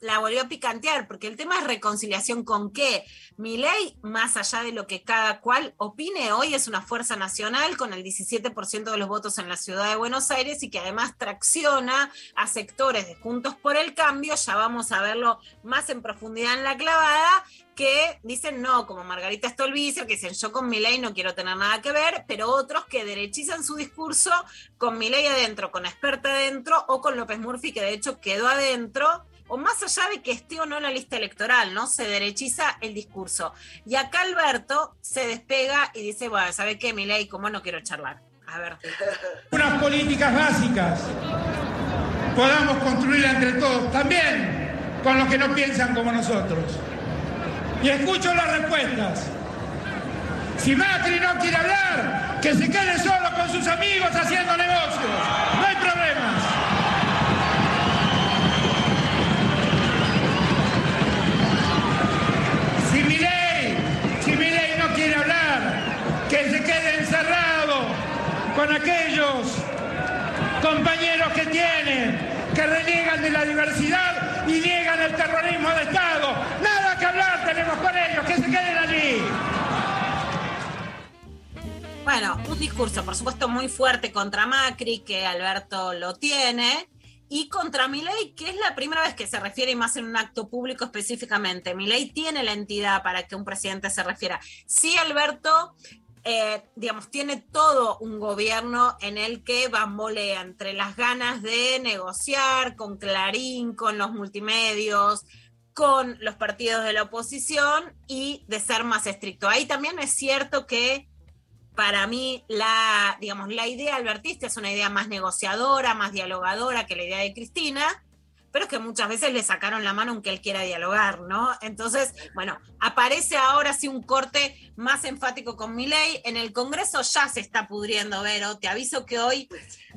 la volvió a picantear, porque el tema es reconciliación con qué. Mi ley, más allá de lo que cada cual opine, hoy es una fuerza nacional con el 17% de los votos en la ciudad de Buenos Aires y que además tracciona a sectores de Juntos por el Cambio, ya vamos a verlo más en profundidad en la clavada, que dicen no, como Margarita Stolbizer, que dicen yo con mi ley no quiero tener nada que ver, pero otros que derechizan su discurso con mi ley adentro, con experta adentro o con López Murphy, que de hecho quedó adentro o más allá de que esté o no en la lista electoral, ¿no? Se derechiza el discurso. Y acá Alberto se despega y dice, bueno, ¿sabe qué, Milei? ¿Cómo no quiero charlar? A ver. Unas políticas básicas podamos construirla entre todos, también con los que no piensan como nosotros. Y escucho las respuestas. Si Macri no quiere hablar, que se quede solo con sus amigos haciendo negocios. No hay problemas. Con aquellos compañeros que tienen, que reniegan de la diversidad y niegan el terrorismo de Estado. Nada que hablar tenemos con ellos, que se queden allí. Bueno, un discurso, por supuesto, muy fuerte contra Macri, que Alberto lo tiene, y contra Milei, que es la primera vez que se refiere, y más en un acto público específicamente. Milei tiene la entidad para que un presidente se refiera. Sí, Alberto, eh, digamos, tiene todo un gobierno en el que bambolea entre las ganas de negociar con Clarín, con los multimedios, con los partidos de la oposición y de ser más estricto. Ahí también es cierto que para mí la, digamos, la idea albertista es una idea más negociadora, más dialogadora que la idea de Cristina, pero es que muchas veces le sacaron la mano aunque él quiera dialogar, ¿no? Entonces, bueno, aparece ahora sí un corte más enfático con Milei. En el Congreso ya se está pudriendo, Vero. Te aviso que hoy,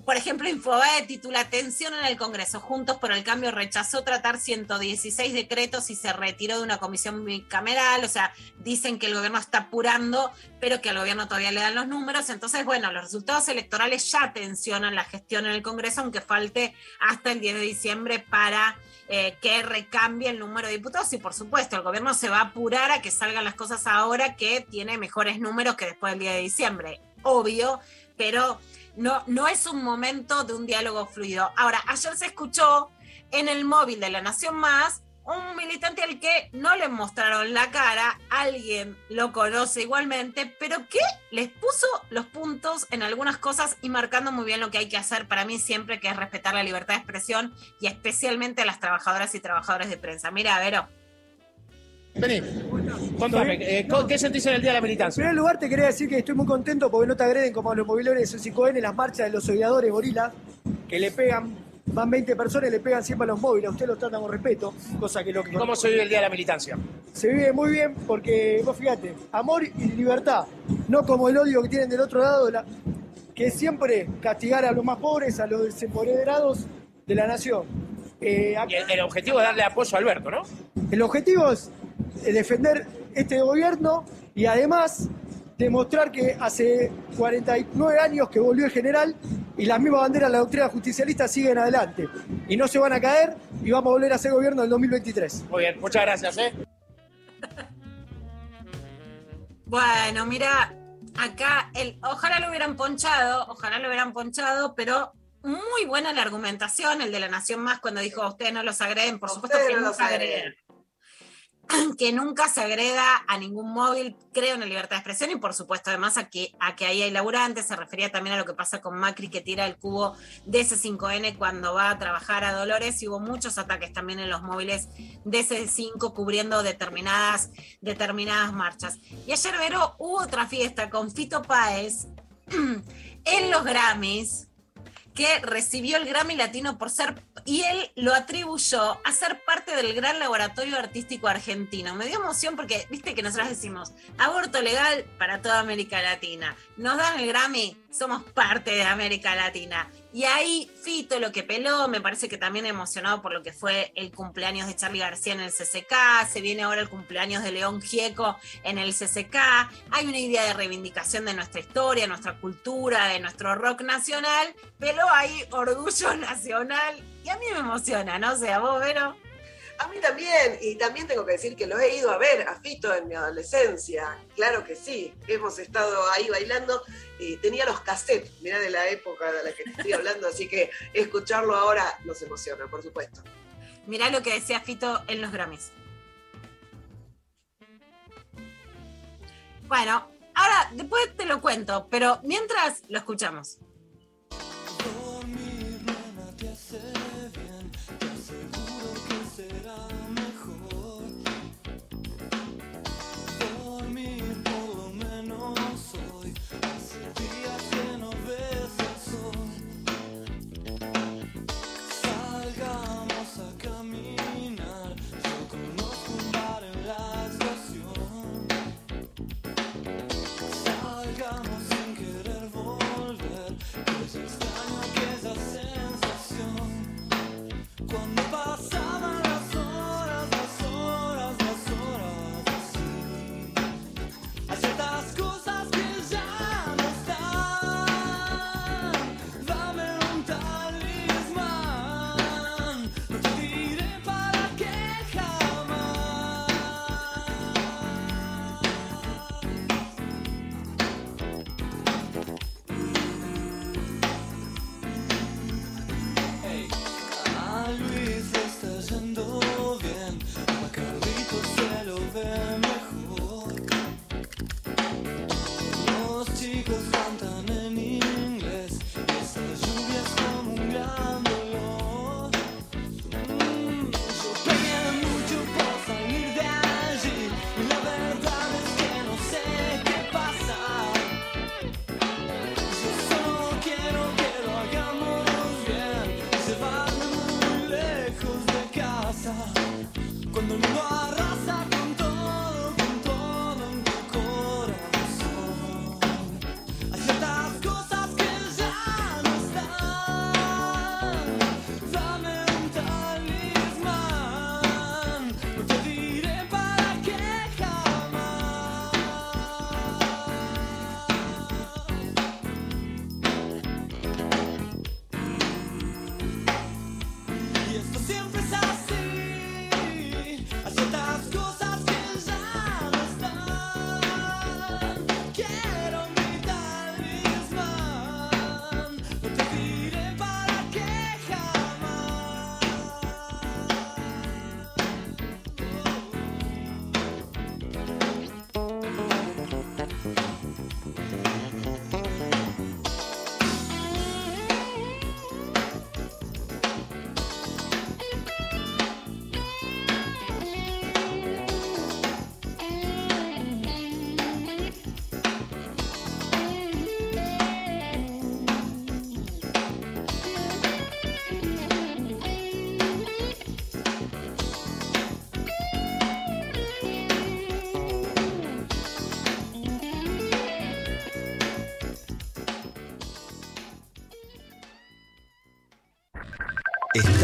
por ejemplo, Infobae titula Tensión en el Congreso. Juntos por el Cambio rechazó tratar 116 decretos y se retiró de una comisión bicameral. O sea, dicen que el gobierno está apurando, pero que al gobierno todavía le dan los números. Entonces, bueno, los resultados electorales ya tensionan la gestión en el Congreso, aunque falte hasta el 10 de diciembre para eh, que recambie el número de diputados. Y por supuesto, el gobierno se va a apurar a que salgan las cosas ahora que tiene mejores números que después del día de diciembre. Obvio, pero no, no es un momento de un diálogo fluido. Ahora, ayer se escuchó en el móvil de La Nación Más un militante al que no le mostraron la cara, alguien lo conoce igualmente, pero que les puso los puntos en algunas cosas y marcando muy bien lo que hay que hacer para mí siempre, que es respetar la libertad de expresión y especialmente a las trabajadoras y trabajadores de prensa. Mira, Vero. Vení, contame, eh, ¿qué sentís en el Día de la En Militancia? primer lugar, te quería decir que estoy muy contento porque no te agreden como a los movilores de 5N en las marchas de los odiadores gorilas, que le pegan, van 20 personas y le pegan siempre a los móviles. A usted los tratan con respeto, cosa que lo que. ¿Cómo se vive el Día de la Militancia? Se vive muy bien porque, vos fíjate, amor y libertad, no como el odio que tienen del otro lado, la- que es siempre castigar a los más pobres, a los desempoderados de la nación. Eh, Y el, el objetivo es darle apoyo a Alberto, ¿no? El objetivo es eh, defender este gobierno y además demostrar que hace 49 años que volvió el general y las mismas banderas de la doctrina justicialista siguen adelante y no se van a caer y vamos a volver a ser gobierno en el 2023. Muy bien, muchas gracias, ¿eh? Bueno, mira, acá el, ojalá lo hubieran ponchado, ojalá lo hubieran ponchado, pero muy buena la argumentación, el de la Nación Más cuando dijo ustedes no los agreden, por supuesto que no los agreden. Que nunca se agreda a ningún móvil, creo en la libertad de expresión y por supuesto además a que, a que ahí hay laburantes, se refería también a lo que pasa con Macri que tira el cubo de C5N cuando va a trabajar a Dolores y hubo muchos ataques también en los móviles de C5 cubriendo determinadas, determinadas marchas. Y ayer, Vero, hubo otra fiesta con Fito Páez en los Grammys que recibió el Grammy Latino por ser, y él lo atribuyó a ser parte del gran laboratorio artístico argentino. Me dio emoción porque, viste que nosotros decimos, aborto legal para toda América Latina. Nos dan el Grammy, somos parte de América Latina. Y ahí Fito lo que peló, me parece que también emocionado por lo que fue el cumpleaños de Charlie García en el CCK, se viene ahora el cumpleaños de León Gieco en el CCK, hay una idea de reivindicación de nuestra historia, nuestra cultura, de nuestro rock nacional, pero hay orgullo nacional y a mí me emociona, ¿no? O sea, vos, Vero. A mí también, y también tengo que decir que lo he ido a ver a Fito en mi adolescencia. Claro que sí, hemos estado ahí bailando. y tenía los cassettes, mirá de la época de la que estoy hablando, así que escucharlo ahora nos emociona, por supuesto. Mirá lo que decía Fito en los Grammys. Bueno, ahora después te lo cuento, pero mientras lo escuchamos.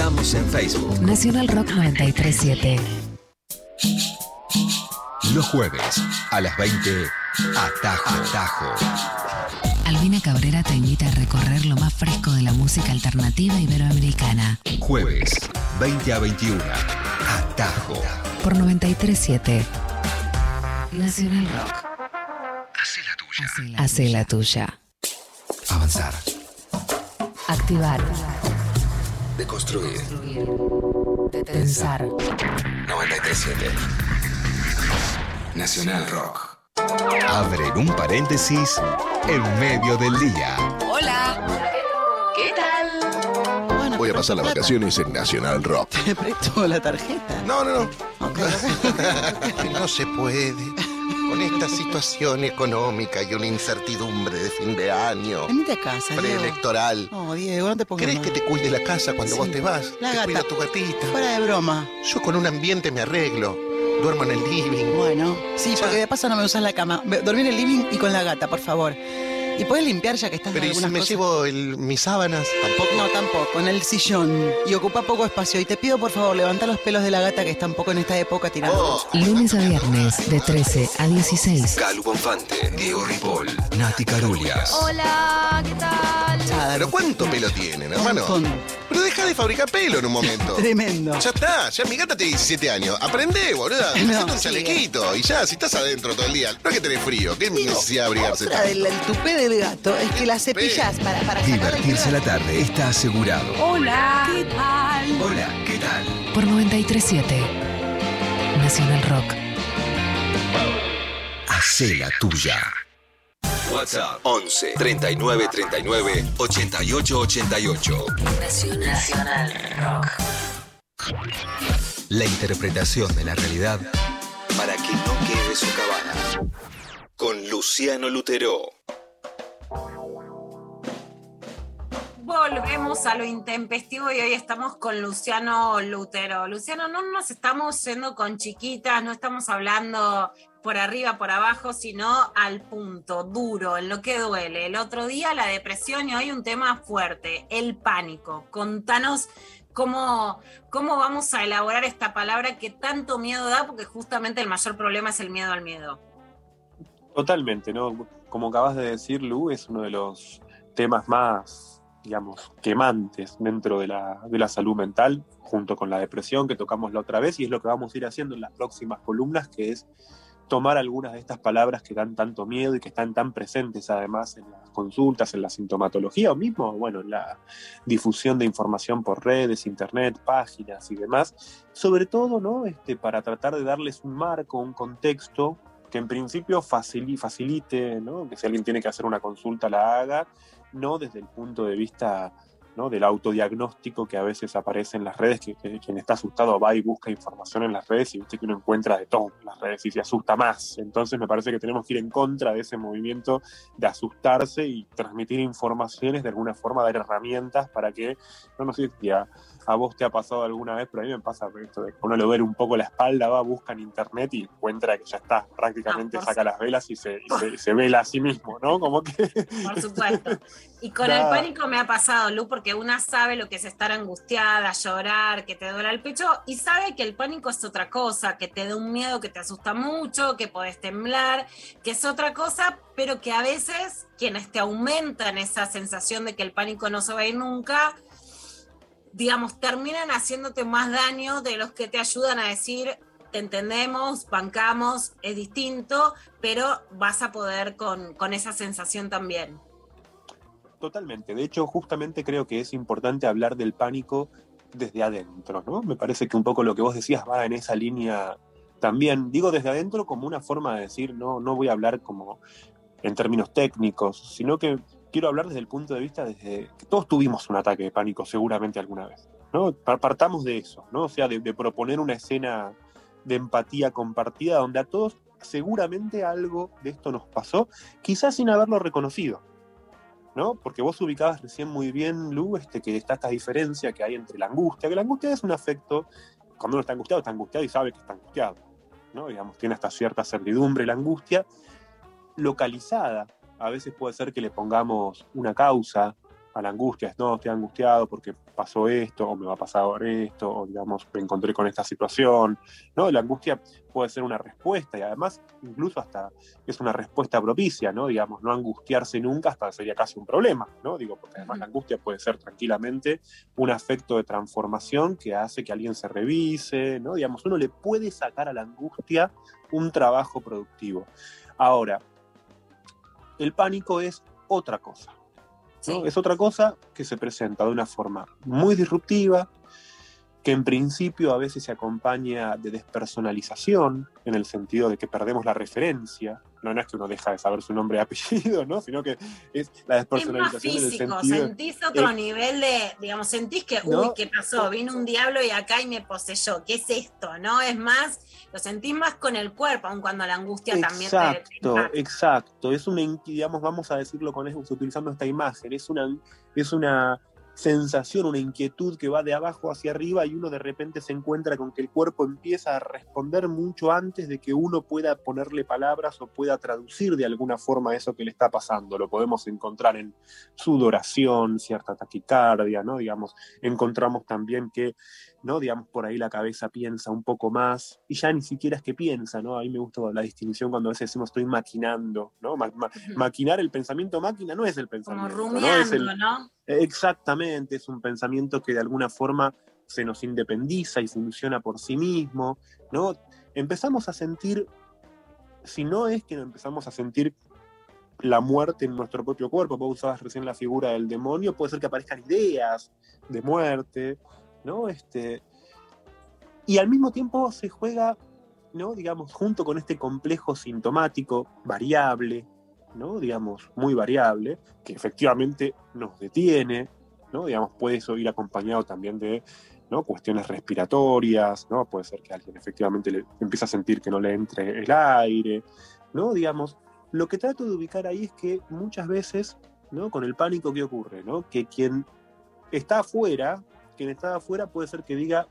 Estamos en Facebook. Nacional Rock 937. Los jueves a las 20, Atajo. Atajo. Albina Cabrera te invita a recorrer lo más fresco de la música alternativa iberoamericana. Jueves, 20 a 21, Atajo. Por 937. Nacional Rock. Hace la tuya. Hace la tuya. Avanzar. Activar. Deconstruir. Pensar. 937. Nacional Rock. Abren un paréntesis en medio del día. Hola. ¿Qué tal? Voy a pasar las vacaciones en Nacional Rock. ¿Te presto la tarjeta? No, no, no. No se puede. Con esta situación económica y una incertidumbre de fin de año. Venite a casa. Preelectoral. No, Diego, no te pongas ¿Crees mal. que te cuide la casa cuando Sí. vos te vas? La te gata. cuida tu gatita. Fuera de broma. Yo con un ambiente me arreglo. Duermo en el living. Bueno, sí, porque de paso no me usas la cama. Dormí en el living y con la gata, por favor. ¿Y puedes limpiar ya que estás Pero en ¿y si algunas me cosas? llevo el- mis sábanas? Tampoco. No, tampoco, en el sillón. Y ocupa poco espacio. Y te pido, por favor, levanta los pelos de la gata que está un poco en esta época tirando. Oh. Lunes a viernes, de 13 a 16. Calu Bonfante, Diego Ripoll, Nati Carulias. Hola, ¿qué tal? Pero ¿cuánto pelo tienen, hermano? Pero deja de fabricar pelo en un momento. Tremendo. Ya está, ya mi gata tiene 17 años. Aprende, boluda. No, Hacete un sí. chalequito. Y ya, si estás adentro todo el día, no es que tenés frío. ¿Qué necesidad de abrigarse Otra tanto? del el tupé del gato es que la cepillas para, para sacar Divertirse la tarde está asegurado. Hola. ¿Qué tal? Hola, ¿qué tal? Por 937. Nacional Rock. Hacé la tuya. WhatsApp 11 39 39 88 88. Nacional Rock. La interpretación de la realidad para que no quede socavada. Con Luciano Lutero. Volvemos a lo intempestivo y hoy estamos con Luciano Lutero. Luciano, no nos estamos yendo con chiquitas, no estamos hablando por arriba, por abajo, sino al punto, duro, en lo que duele. El otro día la depresión y hoy un tema fuerte, el pánico. Contanos cómo, cómo vamos a elaborar esta palabra que tanto miedo da, porque justamente el mayor problema es el miedo al miedo. Totalmente, ¿no? Como acabas de decir, Lu, es uno de los temas más, digamos, quemantes dentro de la, de la salud mental, junto con la depresión que tocamos la otra vez, y es lo que vamos a ir haciendo en las próximas columnas, que es tomar algunas de estas palabras que dan tanto miedo y que están tan presentes además en las consultas, en la sintomatología o mismo, bueno, en la difusión de información por redes, internet, páginas y demás, sobre todo, ¿no? Este, para tratar de darles un marco, un contexto que en principio facili- facilite, ¿no? que si alguien tiene que hacer una consulta la haga, no desde el punto de vista del autodiagnóstico que a veces aparece en las redes, que, que quien está asustado va y busca información en las redes y viste que uno encuentra de todo en las redes y se asusta más. Entonces me parece que tenemos que ir en contra de ese movimiento de asustarse y transmitir informaciones, de alguna forma dar herramientas para que, no, no sé a, vos te ha pasado alguna vez, pero a mí me pasa esto de que uno le duele un poco la espalda, va, busca en internet y encuentra que ya está, prácticamente Ah, saca las velas y se, y se, vela a sí mismo, ¿no? Como que... Por supuesto. Y con Nada. el pánico me ha pasado, Lu, porque una sabe lo que es estar angustiada, llorar, que te duele el pecho, y sabe que el pánico es otra cosa, que te da un miedo que te asusta mucho, que podés temblar, que es otra cosa, pero que a veces quienes te aumentan esa sensación de que el pánico no se va a ir nunca, digamos, terminan haciéndote más daño de los que te ayudan a decir, te entendemos, bancamos, es distinto, pero vas a poder con, con esa sensación también. Totalmente. De hecho, justamente creo que es importante hablar del pánico desde adentro, ¿no? Me parece que un poco lo que vos decías va en esa línea también. Digo desde adentro como una forma de decir, no, no voy a hablar como en términos técnicos, sino que quiero hablar desde el punto de vista desde que todos tuvimos un ataque de pánico seguramente alguna vez, ¿no? Pa- Partamos de eso, ¿no? O sea, de, de proponer una escena de empatía compartida donde a todos seguramente algo de esto nos pasó, quizás sin haberlo reconocido. ¿no? Porque vos ubicabas recién muy bien, Lu, este, que está esta diferencia que hay entre la angustia, que la angustia es un afecto, cuando uno está angustiado, está angustiado y sabe que está angustiado, ¿no? Digamos, tiene esta cierta certidumbre la angustia localizada. A veces puede ser que le pongamos una causa a la angustia, es no, estoy angustiado porque pasó esto, o me va a pasar ahora esto, o digamos, me encontré con esta situación, ¿no? La angustia puede ser una respuesta y además incluso hasta es una respuesta propicia, ¿no? Digamos, no angustiarse nunca hasta sería casi un problema, ¿no? Digo, porque además la angustia puede ser tranquilamente un afecto de transformación que hace que alguien se revise, ¿no? Digamos, uno le puede sacar a la angustia un trabajo productivo. Ahora, el pánico es otra cosa. ¿no? Es otra cosa que se presenta de una forma muy disruptiva, que en principio a veces se acompaña de despersonalización, en el sentido de que perdemos la referencia. No, no es que uno deja de saber su nombre y apellido, ¿no? sino que es la Es más despersonalización en el físico, sentís otro es- nivel de, digamos, sentís que, ¿No? uy, ¿qué pasó? Vino un diablo y acá y me poseyó. ¿Qué es esto? ¿No? Es más, lo sentís más con el cuerpo, aun cuando la angustia también te- Exacto, exacto. Es inqui- digamos, vamos a decirlo con eso, utilizando esta imagen, es una, es una sensación, una inquietud que va de abajo hacia arriba y uno de repente se encuentra con que el cuerpo empieza a responder mucho antes de que uno pueda ponerle palabras o pueda traducir de alguna forma eso que le está pasando. Lo podemos encontrar en sudoración, cierta taquicardia, ¿no? Digamos, encontramos también que, ¿no? Digamos, por ahí la cabeza piensa un poco más y ya ni siquiera es que piensa, ¿no? A mí me gusta la distinción cuando a veces decimos estoy maquinando, ¿no? Ma- ma- maquinar el pensamiento máquina no es el Como pensamiento, ¿no? rumiando, Es el- ¿no? Exactamente, es un pensamiento que de alguna forma se nos independiza y funciona por sí mismo, ¿no? Empezamos a sentir, si no es que empezamos a sentir la muerte en nuestro propio cuerpo, vos usabas recién la figura del demonio, puede ser que aparezcan ideas de muerte, ¿no? Este, y al mismo tiempo se juega, ¿no? Digamos, junto con este complejo sintomático variable, ¿no? Digamos, muy variable, que efectivamente nos detiene, ¿no? Digamos, puede eso ir acompañado también de ¿no? cuestiones respiratorias, ¿no? Puede ser que alguien efectivamente le empiece a sentir que no le entre el aire, ¿no? Digamos, lo que trato de ubicar ahí es que muchas veces, ¿no? Con el pánico, ¿qué ocurre? ¿no? Que quien está afuera, quien está afuera puede ser que diga,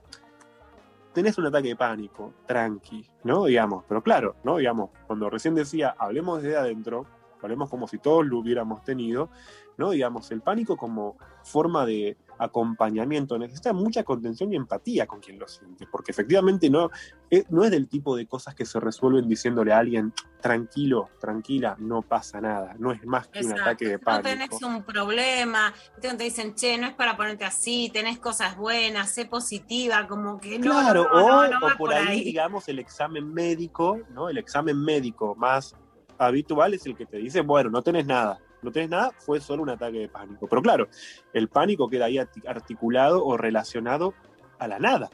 tenés un ataque de pánico, tranqui, ¿no? Digamos, pero claro, ¿no? Digamos, cuando recién decía, hablemos desde adentro, hablemos como si todos lo hubiéramos tenido, ¿no? Digamos, el pánico como forma de acompañamiento necesita mucha contención y empatía con quien lo siente, porque efectivamente no, eh, no es del tipo de cosas que se resuelven diciéndole a alguien, tranquilo, tranquila, no pasa nada, no es más que un ataque de No pánico. tenés un problema, te dicen, che, no es para ponerte así, tenés cosas buenas, sé positiva, como que no, Claro, no, no, o, no, no o por ahí, digamos, el examen médico, ¿no? El examen médico más habitual es el que te dice, bueno, no tenés nada, no tenés nada, fue solo un ataque de pánico. Pero claro, el pánico queda ahí arti- articulado o relacionado a la nada.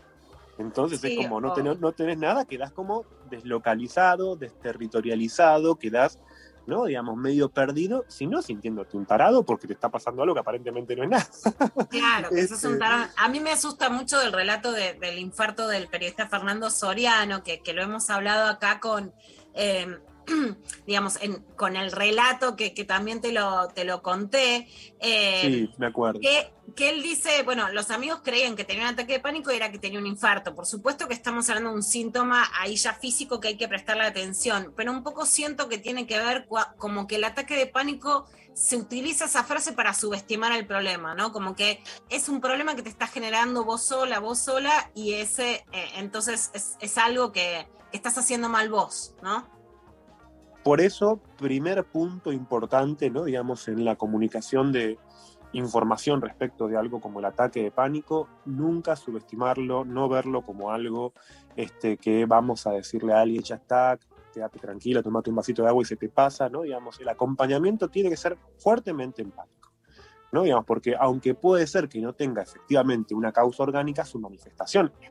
Entonces Sí, es como, no tenés, no tenés nada, quedás como deslocalizado, desterritorializado, quedás, ¿no? Digamos, medio perdido, si no sintiéndote un tarado porque te está pasando algo que aparentemente no es nada. Claro, que sos un Este- tarón. A mí me asusta mucho del relato de- del infarto del periodista Fernando Soriano, que, que lo hemos hablado acá con, eh, digamos, en- con el relato que, que también te lo, te lo conté. eh, Sí, me acuerdo. que, que él dice, bueno, los amigos creían que tenía un ataque de pánico y era que tenía un infarto. Por supuesto que estamos hablando de un síntoma ahí ya físico que hay que prestarle atención, pero un poco siento que tiene que ver cua- como que el ataque de pánico se utiliza esa frase para subestimar el problema, ¿no? Como que es un problema que te está generando vos sola, vos sola, y ese, eh, entonces es, es algo que, que estás haciendo mal vos, ¿no? Por eso, primer punto importante, ¿no? digamos, en la comunicación de información respecto de algo como el ataque de pánico, nunca subestimarlo, no verlo como algo este, que vamos a decirle a alguien, ya está, quédate tranquilo, tomate un vasito de agua y se te pasa, ¿no? Digamos, el acompañamiento tiene que ser fuertemente empático, ¿no? Digamos, porque aunque puede ser que no tenga efectivamente una causa orgánica, su manifestación es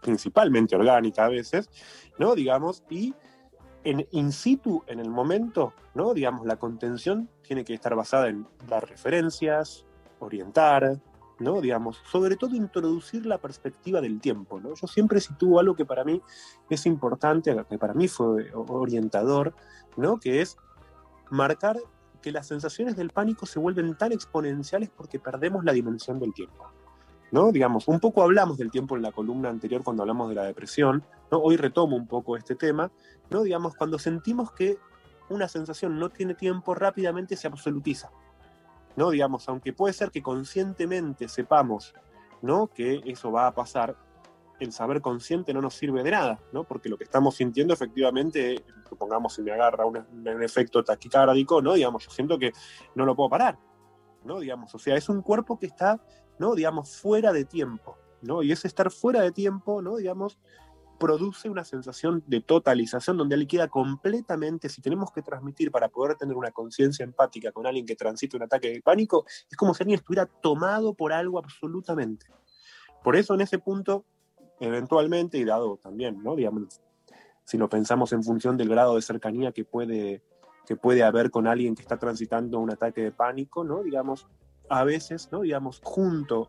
principalmente orgánica a veces, ¿no? Digamos, y en in situ, en el momento, ¿no? Digamos, la contención tiene que estar basada en dar referencias, orientar, ¿no? Digamos, sobre todo introducir la perspectiva del tiempo, ¿no? Yo siempre sitúo algo que para mí es importante, que para mí fue orientador, ¿no? Que es marcar que las sensaciones del pánico se vuelven tan exponenciales porque perdemos la dimensión del tiempo. ¿No? Digamos, un poco hablamos del tiempo en la columna anterior cuando hablamos de la depresión, ¿no? Hoy retomo un poco este tema, ¿no? Digamos, cuando sentimos que una sensación no tiene tiempo, rápidamente se absolutiza. ¿no? Digamos, aunque puede ser que conscientemente sepamos, ¿no? Que eso va a pasar, el saber consciente no nos sirve de nada, ¿no? Porque lo que estamos sintiendo efectivamente, supongamos si me agarra un, efecto taquicárdico, ¿no? Digamos, yo siento que no lo puedo parar, ¿no? Digamos, o sea, es un cuerpo que está, ¿no? Digamos, fuera de tiempo, ¿no? Y ese estar fuera de tiempo, ¿no? Digamos, produce una sensación de totalización donde él queda completamente, si tenemos que transmitir para poder tener una conciencia empática con alguien que transita un ataque de pánico, es como si alguien estuviera tomado por algo absolutamente. Por eso en ese punto, eventualmente, y dado también, ¿no? Digamos, si lo pensamos en función del grado de cercanía que puede, que puede haber con alguien que está transitando un ataque de pánico, ¿no? Digamos, a veces. Digamos, junto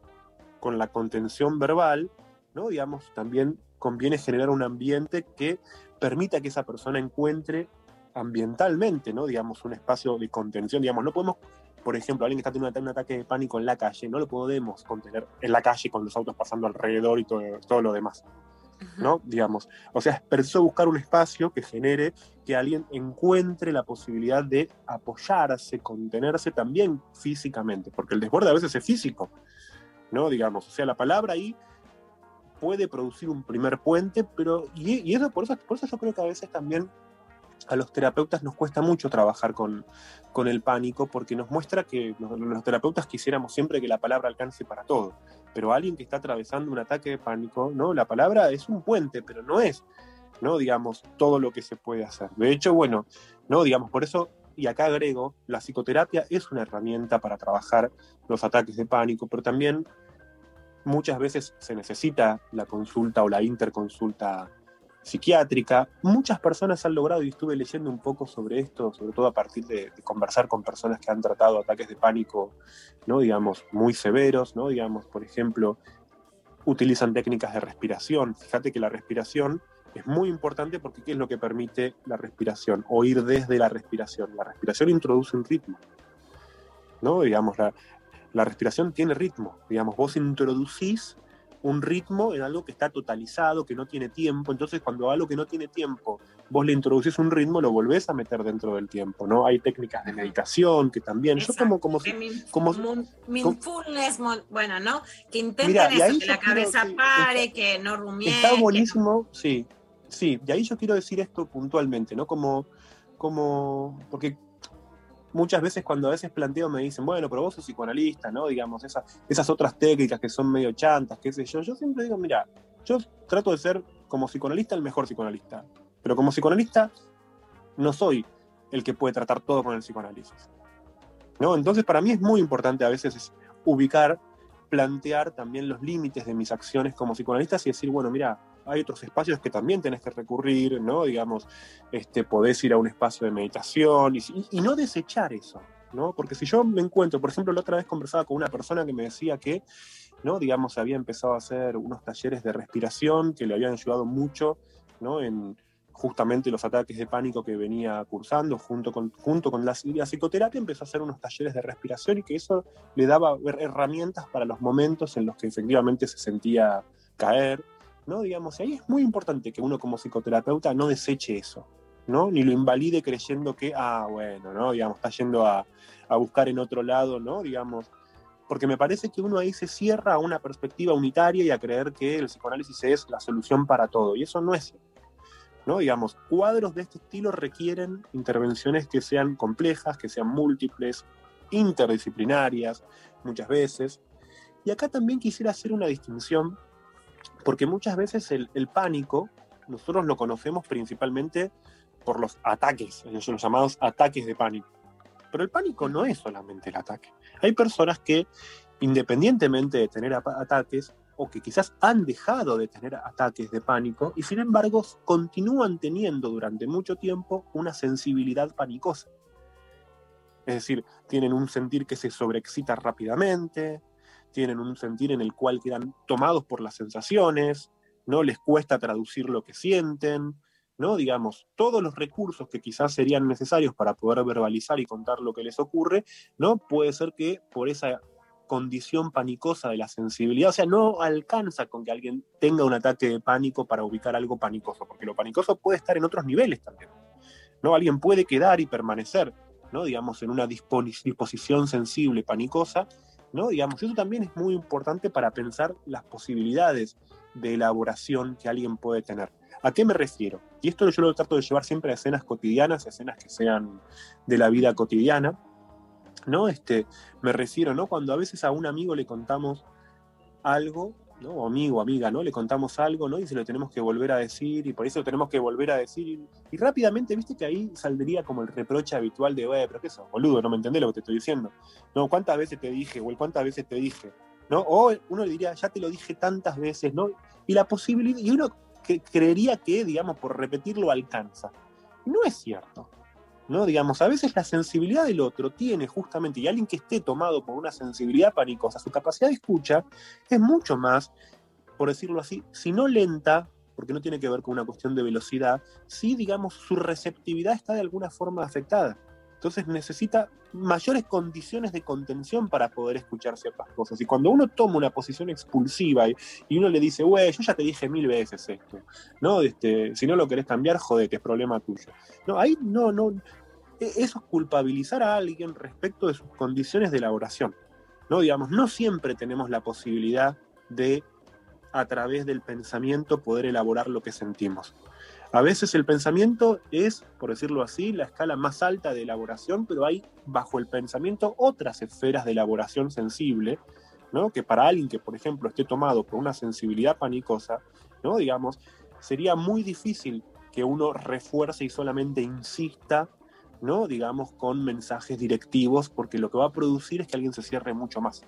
con la contención verbal. Digamos, también conviene generar un ambiente que permita que esa persona encuentre ambientalmente. Digamos, un espacio de contención. Digamos, no podemos, por ejemplo, alguien que está teniendo un ataque de pánico en la calle, no lo podemos contener en la calle con los autos pasando alrededor y todo lo demás. ¿No? Digamos. O sea, es preciso buscar un espacio que genere que alguien encuentre la posibilidad de apoyarse, contenerse también físicamente, porque el desborde a veces es físico, ¿no? Digamos, o sea, la palabra ahí puede producir un primer puente, pero, y, y eso, por eso, por eso yo creo que a veces también a los terapeutas nos cuesta mucho trabajar con, con el pánico porque nos muestra que los, terapeutas quisiéramos siempre que la palabra alcance para todo, pero alguien que está atravesando un ataque de pánico, ¿no? La palabra es un puente, pero no es, ¿no? Digamos, todo lo que se puede hacer. De hecho, bueno, ¿no? Digamos, por eso, y acá agrego, la psicoterapia es una herramienta para trabajar los ataques de pánico, pero también muchas veces se necesita la consulta o la interconsulta psiquiátrica. Muchas personas han logrado, y estuve leyendo un poco sobre esto, sobre todo a partir de, de, conversar con personas que han tratado ataques de pánico, ¿no? digamos, muy severos, ¿no? digamos, por ejemplo, utilizan técnicas de respiración. Fíjate que la respiración es muy importante porque ¿qué es lo que permite la respiración? Oír desde la respiración. La respiración introduce un ritmo, ¿no? Digamos, la, la respiración tiene ritmo. Digamos, vos introducís un ritmo en algo que está totalizado, que no tiene tiempo. Entonces, cuando algo que no tiene tiempo, vos le introducís un ritmo, lo volvés a meter dentro del tiempo, ¿no? Hay técnicas de meditación que también. Exacto. Yo como como si, como mindfulness, bueno, ¿no? Que intenten eso, que la cabeza que, pare, está, que no rumie. Está buenísimo, sí. Sí, y ahí yo quiero decir esto puntualmente, ¿no? Como como porque muchas veces cuando a veces planteo me dicen, bueno, pero vos sos psicoanalista, ¿no? Digamos, esa, esas otras técnicas que son medio chantas, qué sé yo. Yo siempre digo, mira, yo trato de ser como psicoanalista el mejor psicoanalista, pero como psicoanalista no soy el que puede tratar todo con el psicoanálisis. ¿no? Entonces para mí es muy importante a veces es ubicar, plantear también los límites de mis acciones como psicoanalistas y decir, bueno, mira, hay otros espacios que también tenés que recurrir, ¿no? Digamos, este, podés ir a un espacio de meditación y, y, no desechar eso, ¿no? Porque si yo me encuentro, por ejemplo, la otra vez conversaba con una persona que me decía que, ¿no? Digamos, había empezado a hacer unos talleres de respiración que le habían ayudado mucho, ¿no? En justamente los ataques de pánico que venía cursando junto con, junto con la, la psicoterapia, empezó a hacer unos talleres de respiración y que eso le daba herramientas para los momentos en los que efectivamente se sentía caer, ¿no? Digamos, ahí es muy importante que uno como psicoterapeuta no deseche eso, ¿no? Ni lo invalide creyendo que, ah, bueno, ¿no? Digamos, está yendo a, a buscar en otro lado, ¿no? Digamos, porque me parece que uno ahí se cierra a una perspectiva unitaria y a creer que el psicoanálisis es la solución para todo, y eso no es ¿no? Digamos, cuadros de este estilo requieren intervenciones que sean complejas, que sean múltiples, interdisciplinarias, muchas veces. Y acá también quisiera hacer una distinción porque muchas veces el, pánico, nosotros lo conocemos principalmente por los ataques, los llamados ataques de pánico. Pero el pánico no es solamente el ataque. Hay personas que, independientemente de tener ataques, o que quizás han dejado de tener ataques de pánico y sin embargo continúan teniendo durante mucho tiempo una sensibilidad panicosa. Es decir, tienen un sentir que se sobreexcita rápidamente, tienen un sentir en el cual quedan tomados por las sensaciones, no les cuesta traducir lo que sienten, ¿no? Digamos, todos los recursos que quizás serían necesarios para poder verbalizar y contar lo que les ocurre, ¿no? Puede ser que por esa condición panicosa de la sensibilidad, o sea, no alcanza con que alguien tenga un ataque de pánico para ubicar algo panicoso, porque lo panicoso puede estar en otros niveles también. ¿no? Alguien puede quedar y permanecer ¿no? Digamos, en una disposición sensible, panicosa, ¿no? Digamos, eso también es muy importante para pensar las posibilidades de elaboración que alguien puede tener. ¿A qué me refiero? Y esto yo lo trato de llevar siempre a escenas cotidianas, a escenas que sean de la vida cotidiana, ¿no? Este, me refiero, ¿no? Cuando a veces a un amigo le contamos algo, ¿no? O amigo, amiga, ¿no? Le contamos algo, ¿no? Y se lo tenemos que volver a decir, y por eso lo tenemos que volver a decir. Y, rápidamente, viste que ahí saldría como el reproche habitual de, "Güey, pero qué eso, boludo, no me entendés lo que te estoy diciendo. No, ¿cuántas veces te dije? O cuántas veces te dije, ¿no? O uno le diría, ya te lo dije tantas veces, ¿no? Y la posibilidad, y uno creería que, digamos, por repetirlo alcanza. No es cierto. ¿No? Digamos, a veces la sensibilidad del otro tiene justamente, y alguien que esté tomado por una sensibilidad panicosa, su capacidad de escucha es mucho más, por decirlo así, si no lenta, porque no tiene que ver con una cuestión de velocidad, sí, digamos, su receptividad está de alguna forma afectada. Entonces necesita mayores condiciones de contención para poder escuchar ciertas cosas. Y cuando uno toma una posición expulsiva y, uno le dice, güey, yo ya te dije mil veces esto, ¿no? Este, si no lo querés cambiar, jodete, es problema tuyo. No, ahí no, no, e- eso es culpabilizar a alguien respecto de sus condiciones de elaboración. ¿no? Digamos, no siempre tenemos la posibilidad de, a través del pensamiento, poder elaborar lo que sentimos. A veces el pensamiento es, por decirlo así, la escala más alta de elaboración, pero hay bajo el pensamiento otras esferas de elaboración sensible, ¿no? que para alguien que, por ejemplo, esté tomado por una sensibilidad panicosa, ¿no? digamos, sería muy difícil que uno refuerce y solamente insista ¿no? Digamos, con mensajes directivos, porque lo que va a producir es que alguien se cierre mucho más.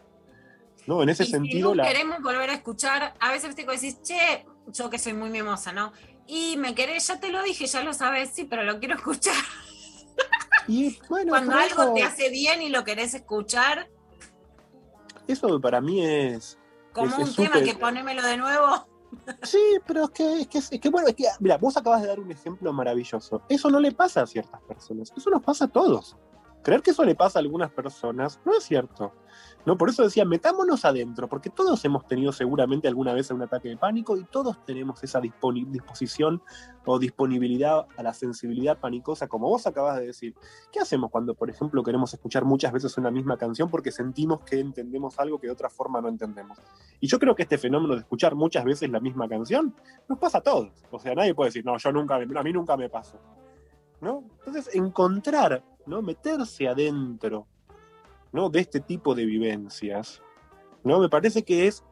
¿No? En ese Y si sentido, no la... queremos volver a escuchar, a veces que decís, che, yo que soy muy mimosa, ¿no? Y me querés, ya te lo dije, ya lo sabes, sí, pero lo quiero escuchar. Y bueno, Cuando algo eso- te hace bien y lo querés escuchar, Eso para mí es... como es- un es tema que ponémelo de nuevo. Sí, pero es que, es que, es que, bueno, es que, mira, vos acabas de dar un ejemplo maravilloso. Eso no le pasa a ciertas personas, eso nos pasa a todos. Creer que eso le pasa a algunas personas no es cierto. ¿no? Por eso decía, metámonos adentro, porque todos hemos tenido seguramente alguna vez un ataque de pánico y todos tenemos esa disposición o disponibilidad a la sensibilidad panicosa, como vos acabas de decir. ¿Qué hacemos cuando, por ejemplo, queremos escuchar muchas veces una misma canción porque sentimos que entendemos algo que de otra forma no entendemos? Y yo creo que este fenómeno de escuchar muchas veces la misma canción nos pasa a todos. O sea, nadie puede decir, no, yo nunca, a mí nunca me pasó. ¿No? Entonces, encontrar, ¿no? Meterse adentro, ¿no? De este tipo de vivencias, ¿no? Me parece que es,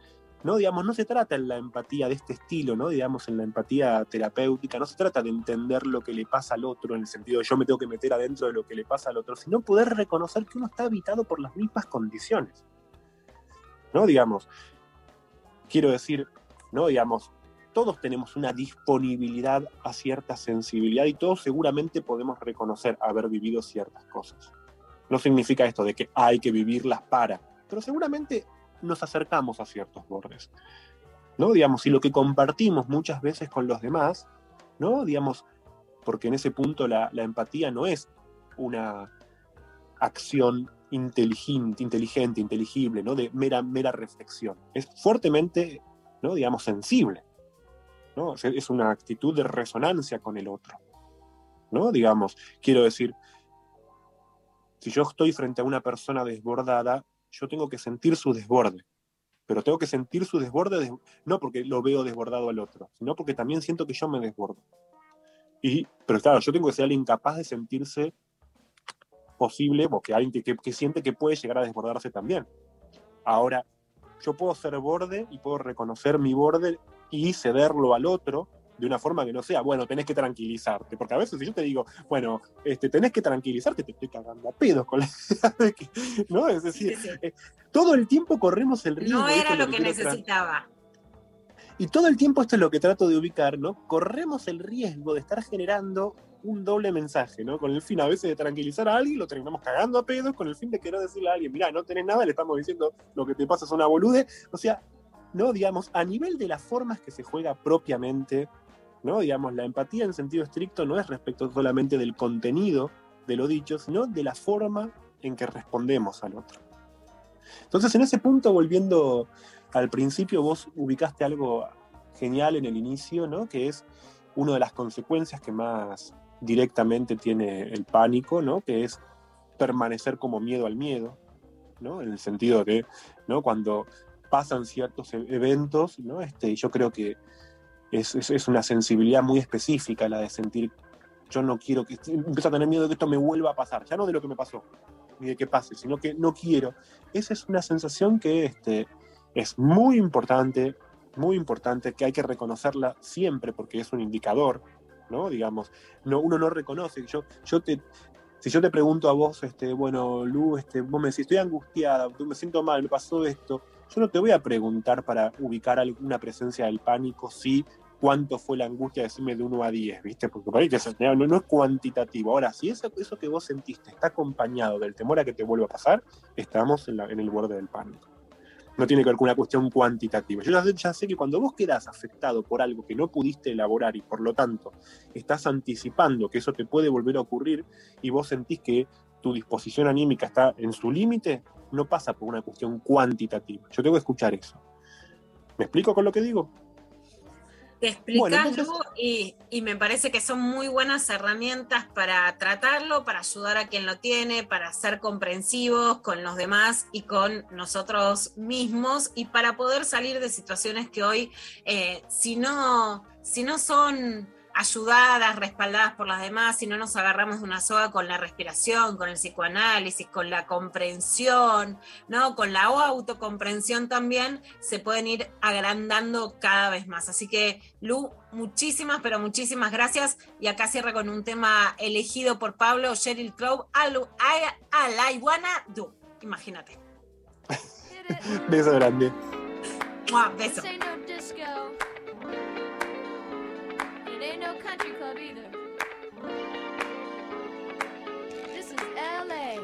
¿no? Digamos, no se trata en la empatía de este estilo, ¿no? Digamos, en la empatía terapéutica, no se trata de entender lo que le pasa al otro en el sentido de yo me tengo que meter adentro de lo que le pasa al otro, sino poder reconocer que uno está habitado por las mismas condiciones. ¿No? Digamos, quiero decir, ¿no? Digamos, todos tenemos una disponibilidad a cierta sensibilidad y todos seguramente podemos reconocer haber vivido ciertas cosas. No significa esto de que hay que vivirlas para, pero seguramente nos acercamos a ciertos bordes. ¿No? Digamos, y lo que compartimos muchas veces con los demás, ¿no? Digamos, porque en ese punto la, empatía no es una acción inteligente, inteligente, inteligible, ¿no? De mera, mera reflexión. Es fuertemente, ¿no? Digamos, sensible. ¿No? Es- una actitud de resonancia con el otro. ¿no? Digamos, quiero decir, si yo estoy frente a una persona desbordada, yo tengo que sentir su desborde. Pero tengo que sentir su desborde des- no porque lo veo desbordado al otro, sino porque también siento que yo me desbordo. Y, pero claro, yo tengo que ser alguien capaz de sentirse posible, o que alguien que- que siente que puede llegar a desbordarse también. Ahora, yo puedo ser borde y puedo reconocer mi borde y cederlo al otro de una forma que no sea, bueno, tenés que tranquilizarte. Porque a veces si yo te digo, bueno, este, tenés que tranquilizarte, te estoy cagando a pedos con la idea de que, ¿no? Es decir, eh, todo el tiempo corremos el riesgo. No era lo que tra- necesitaba. y todo el tiempo esto es lo que trato de ubicar, ¿no? Corremos el riesgo de estar generando un doble mensaje, ¿no? Con el fin a veces de tranquilizar a alguien, lo terminamos cagando a pedos, con el fin de querer decirle a alguien, mira, no tenés nada, le estamos diciendo lo que te pasa es una bolude. O sea, ¿no? Digamos, a nivel de las formas que se juega propiamente, ¿no? Digamos, la empatía en sentido estricto no es respecto solamente del contenido de lo dicho, sino de la forma en que respondemos al otro. Entonces, en ese punto, volviendo al principio, vos ubicaste algo genial en el inicio, ¿no? Que es una de las consecuencias que más directamente tiene el pánico, ¿no? Que es permanecer como miedo al miedo, ¿no? En el sentido de, ¿no? Cuando pasan ciertos e- eventos, ¿no? Este, yo creo que es, es- es una sensibilidad muy específica la de sentir, yo no quiero que, empiezo a tener miedo de que esto me vuelva a pasar, ya no de lo que me pasó, ni de que pase, sino que no quiero. Esa es una sensación que este, es muy importante, muy importante, que hay que reconocerla siempre porque es un indicador, ¿no? Digamos, no, uno no reconoce. Yo, yo te, si yo te pregunto a vos, este, bueno, Lu, este, vos me decís, estoy angustiada, me siento mal, me pasó esto, yo no te voy a preguntar para ubicar alguna presencia del pánico si cuánto fue la angustia, decirme de 1 a 10, ¿viste? Porque te- no, es cuantitativo. Ahora, si eso, que vos sentiste está acompañado del temor a que te vuelva a pasar, estamos en el borde del pánico. No tiene que ver con una cuestión cuantitativa. Yo ya sé, ya sé que cuando vos quedás afectado por algo que no pudiste elaborar y por lo tanto estás anticipando que eso te puede volver a ocurrir y vos sentís que tu disposición anímica está en su límite, no pasa por una cuestión cuantitativa. Yo tengo que escuchar eso. ¿Me explico con lo que digo? Te explicas, Bueno, entonces- y, y me parece que son muy buenas herramientas para tratarlo, para ayudar a quien lo tiene, para ser comprensivos con los demás y con nosotros mismos y para poder salir de situaciones que hoy, eh, si, no, si no son ayudadas, respaldadas por las demás, si no nos agarramos de una soga con la respiración, con el psicoanálisis, con la comprensión, ¿no? Con la autocomprensión también se pueden ir agrandando cada vez más. Así que, Lu, muchísimas, pero muchísimas gracias. Y acá cierra con un tema elegido por Pablo, Sheryl Crow, All, I, All I Wanna Do. Imagínate. Beso grande. Mua, Beso. It ain't no country club either. This is LA.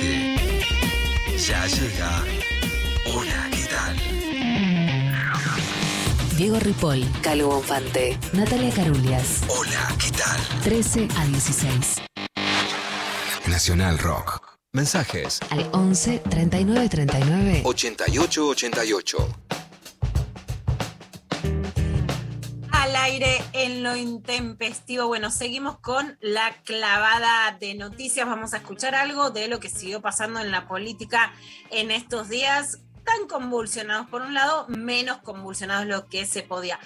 Quédate. Ya llega. Hola, ¿qué tal? Diego Ripoll, Calvo Bonfante, Natalia Carulias. Hola, ¿qué tal? 13 a 16. Nacional Rock. Mensajes Al 11 39 39. 88 88. Al aire intempestivo. Bueno, seguimos con la clavada de noticias. Vamos a escuchar algo de lo que siguió pasando en la política en estos días, tan convulsionados por un lado, menos convulsionados lo que se podía.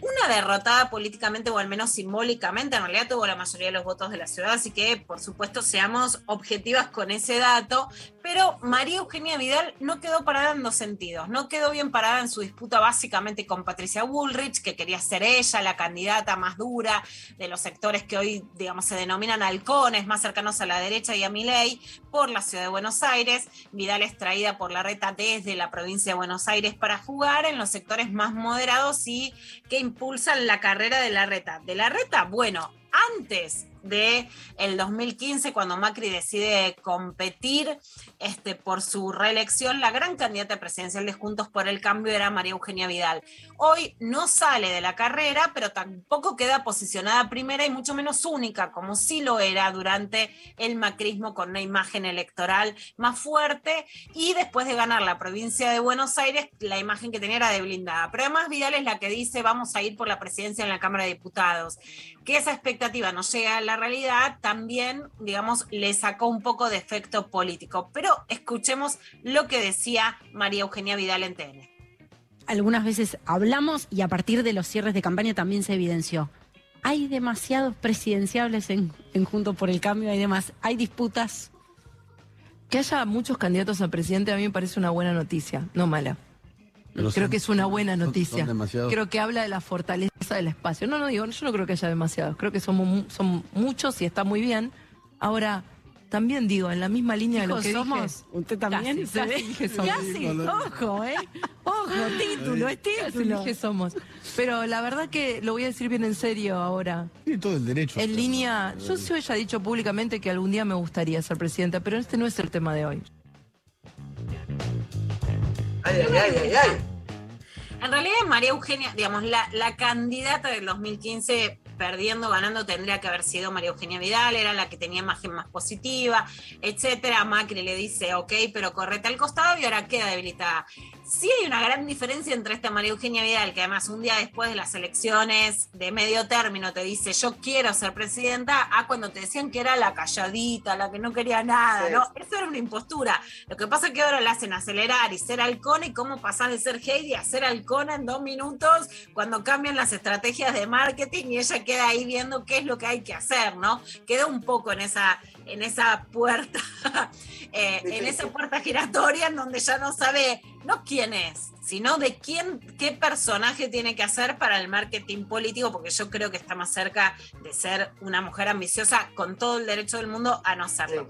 Una derrotada políticamente o al menos simbólicamente, en realidad tuvo la mayoría de los votos de la ciudad, así que por supuesto seamos objetivas con ese dato, pero María Eugenia Vidal no quedó parada en dos sentidos, no quedó bien parada en su disputa básicamente con Patricia Bullrich, que quería ser ella la candidata más dura de los sectores que hoy, digamos, se denominan halcones, más cercanos a la derecha y a Milei, por la ciudad de Buenos Aires. Vidal es traída por la reta desde la provincia de Buenos Aires para jugar en los sectores más moderados y que impulsan la carrera de la reta. De la reta, bueno, antes de el 2015 cuando Macri decide competir este, por su reelección, la gran candidata presidencial de Juntos por el Cambio era María Eugenia Vidal. Hoy no sale de la carrera, pero tampoco queda posicionada primera y mucho menos única, como sí lo era durante el macrismo con una imagen electoral más fuerte y después de ganar la provincia de Buenos Aires, la imagen que tenía era de blindada. Pero además Vidal es la que dice vamos a ir por la presidencia en la Cámara de Diputados. Que esa expectativa no llega a la realidad, también, digamos, le sacó un poco de efecto político. Pero escuchemos lo que decía María Eugenia Vidal en TN. algunas veces hablamos y a partir de los cierres de campaña también se evidenció. Hay demasiados presidenciables en, en Juntos por el Cambio, hay, demás, hay disputas. Que haya muchos candidatos a presidente a mí me parece una buena noticia, no mala. Pero creo son- que es una buena son- son noticia. Creo que habla de la fortaleza del espacio. No, no digo, yo no creo que haya demasiados. Creo que somos son muchos y está muy bien. Ahora, también digo, en la misma línea de lo que somos. dije. Usted también Casi, se dije somos. Casi, ojo, ¿eh? Ojo, título, es Casi título. dije somos. Pero la verdad que lo voy a decir bien en serio ahora. Tiene todo el derecho. En línea, yo sí haya dicho públicamente que algún día me gustaría ser presidenta, pero este no es el tema de hoy. Ay, ay, ay, ay. En realidad, María Eugenia, digamos, la, la candidata del 2015, perdiendo, ganando, tendría que haber sido María Eugenia Vidal, era la que tenía imagen más positiva, etcétera. Macri le dice, ok, pero correte al costado y ahora queda debilitada. Sí hay una gran diferencia entre esta María Eugenia Vidal, que además un día después de las elecciones de medio término te dice, yo quiero ser presidenta, a cuando te decían que era la calladita, la que no quería nada, Sí. ¿no? Eso era una impostura. Lo que pasa es que ahora la hacen acelerar y ser halcón y cómo pasás de ser Heidi a ser halcona en dos minutos cuando cambian las estrategias de marketing y ella queda ahí viendo qué es lo que hay que hacer, ¿no? Queda un poco en esa, en esa puerta, eh, en esa puerta giratoria en donde ya no sabe, no quién es, sino de quién, qué personaje tiene que hacer para el marketing político, porque yo creo que está más cerca de ser una mujer ambiciosa con todo el derecho del mundo a no serlo.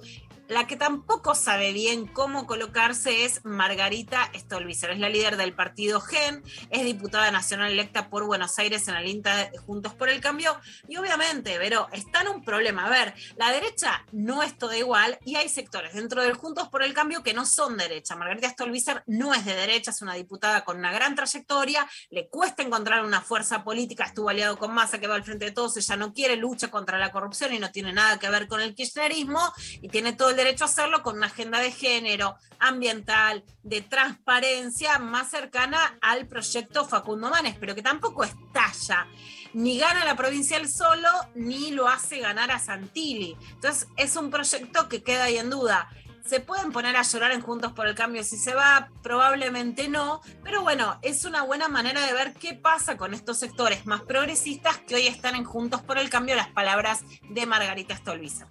La que tampoco sabe bien cómo colocarse es Margarita Stolbizer. Es la líder del partido GEN, es diputada nacional electa por Buenos Aires en la lista de Juntos por el Cambio. Y obviamente, pero está en un problema. A ver, la derecha no es toda igual y hay sectores dentro del Juntos por el Cambio que no son derecha. Margarita Stolbizer no es de derecha, es una diputada con una gran trayectoria, le cuesta encontrar una fuerza política, estuvo aliado con Massa que va al frente de todos, ella no quiere lucha contra la corrupción y no tiene nada que ver con el kirchnerismo y tiene todo el derecho a hacerlo con una agenda de género, ambiental, de transparencia más cercana al proyecto Facundo Manes, pero que tampoco estalla. Ni gana la provincial solo, ni lo hace ganar a Santilli. Entonces es un proyecto que queda ahí en duda. ¿Se pueden poner a llorar en Juntos por el Cambio si se va? Probablemente no, pero bueno, es una buena manera de ver qué pasa con estos sectores más progresistas que hoy están en Juntos por el Cambio, las palabras de Margarita Stolbizer.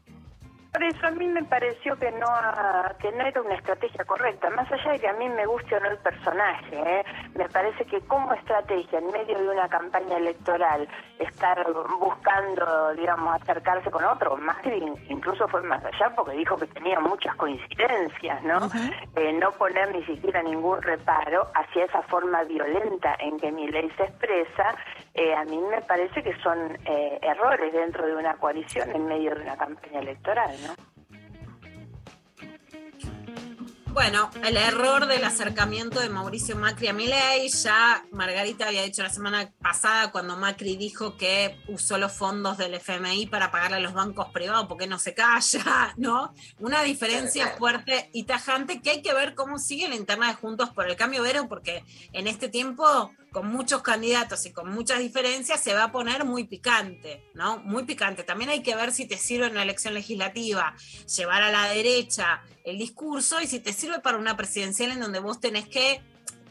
Por eso a mí me pareció que no que no era una estrategia correcta, más allá de que a mí me guste o no el personaje, ¿eh? me parece que como estrategia en medio de una campaña electoral estar buscando, digamos, acercarse con otro, Macri incluso fue más allá porque dijo que tenía muchas coincidencias, ¿no? Eh, no poner ni siquiera ningún reparo hacia esa forma violenta en que mi ley se expresa, eh, a mí me parece que son eh, errores dentro de una coalición en medio de una campaña electoral, ¿no? Bueno, el error del acercamiento de Mauricio Macri a Milei, ya Margarita había dicho la semana pasada cuando Macri dijo que usó los fondos del FMI para pagarle a los bancos privados porque no se calla, ¿no? Una diferencia fuerte y tajante que hay que ver cómo sigue la interna de Juntos por el Cambio Vero, porque en este tiempo, con muchos candidatos y con muchas diferencias, se va a poner muy picante, ¿no? Muy picante. También hay que ver si te sirve en una elección legislativa llevar a la derecha el discurso y si te sirve para una presidencial en donde vos tenés que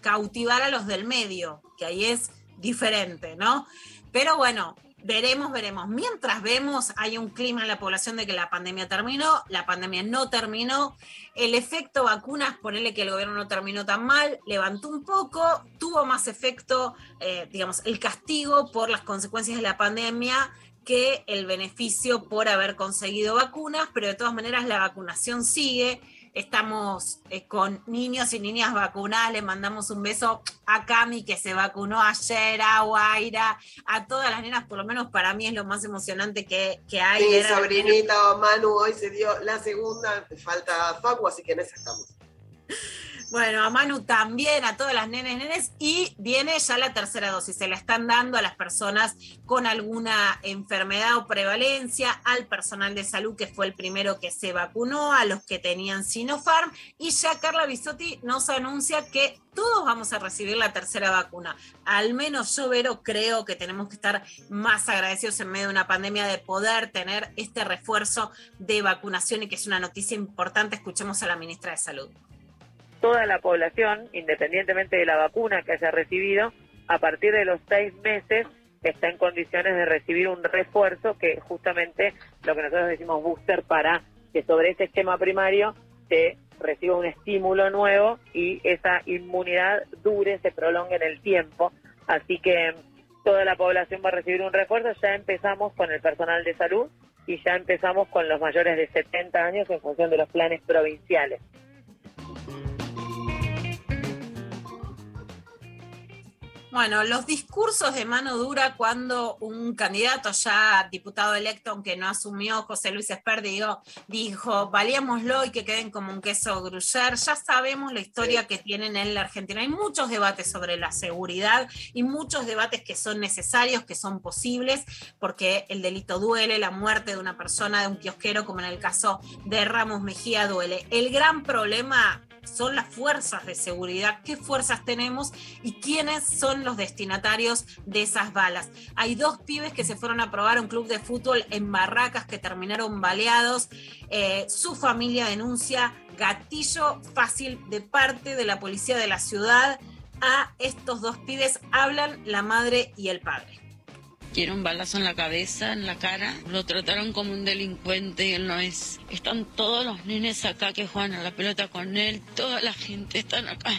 cautivar a los del medio, que ahí es diferente, ¿no? Pero bueno, veremos, veremos. Mientras vemos, hay un clima en la población de que la pandemia terminó, la pandemia no terminó, el efecto vacunas, ponerle que el gobierno no terminó tan mal, levantó un poco, tuvo más efecto, eh, digamos, el castigo por las consecuencias de la pandemia que el beneficio por haber conseguido vacunas, pero de todas maneras la vacunación sigue. Estamos eh, con niños y niñas vacunadas, le mandamos un beso a Cami que se vacunó ayer, a Guaira, a todas las nenas, por lo menos para mí es lo más emocionante que, que hay. Mi las sobrinita Manu hoy se dio la segunda, falta Facu, así que en esa estamos. Bueno, a Manu también, a todas las nenes, nenes, y viene ya la tercera dosis. Se la están dando a las personas con alguna enfermedad o prevalencia, al personal de salud que fue el primero que se vacunó, a los que tenían Sinopharm, y ya Carla Bisotti nos anuncia que todos vamos a recibir la tercera vacuna. Al menos yo, Vero, creo que tenemos que estar más agradecidos en medio de una pandemia de poder tener este refuerzo de vacunación y que es una noticia importante. Escuchemos a la ministra de Salud. Toda la población, independientemente de la vacuna que haya recibido, a partir de los seis meses está en condiciones de recibir un refuerzo que justamente lo que nosotros decimos booster para que sobre ese esquema primario se reciba un estímulo nuevo y esa inmunidad dure, se prolongue en el tiempo. Así que toda la población va a recibir un refuerzo. Ya empezamos con el personal de salud y ya empezamos con los mayores de 70 años en función de los planes provinciales. Bueno, los discursos de mano dura cuando un candidato ya diputado electo, aunque no asumió, José Luis Esperdi, dijo, dijo valiémoslo y que queden como un queso gruyere. Ya sabemos la historia que tienen en la Argentina. Hay muchos debates sobre la seguridad y muchos debates que son necesarios, que son posibles, porque el delito duele, la muerte de una persona, de un kiosquero, como en el caso de Ramos Mejía, duele. El gran problema son las fuerzas de seguridad, qué fuerzas tenemos y quiénes son los destinatarios de esas balas. Hay dos pibes que se fueron a probar un club de fútbol en Barracas que terminaron baleados. Eh, su familia denuncia gatillo fácil de parte de la policía de la ciudad a estos dos pibes. Hablan la madre y el padre. Quiere un balazo en la cabeza, en la cara. Lo trataron como un delincuente y él no es. Están todos los nenes acá que juegan a la pelota con él. Toda la gente están acá.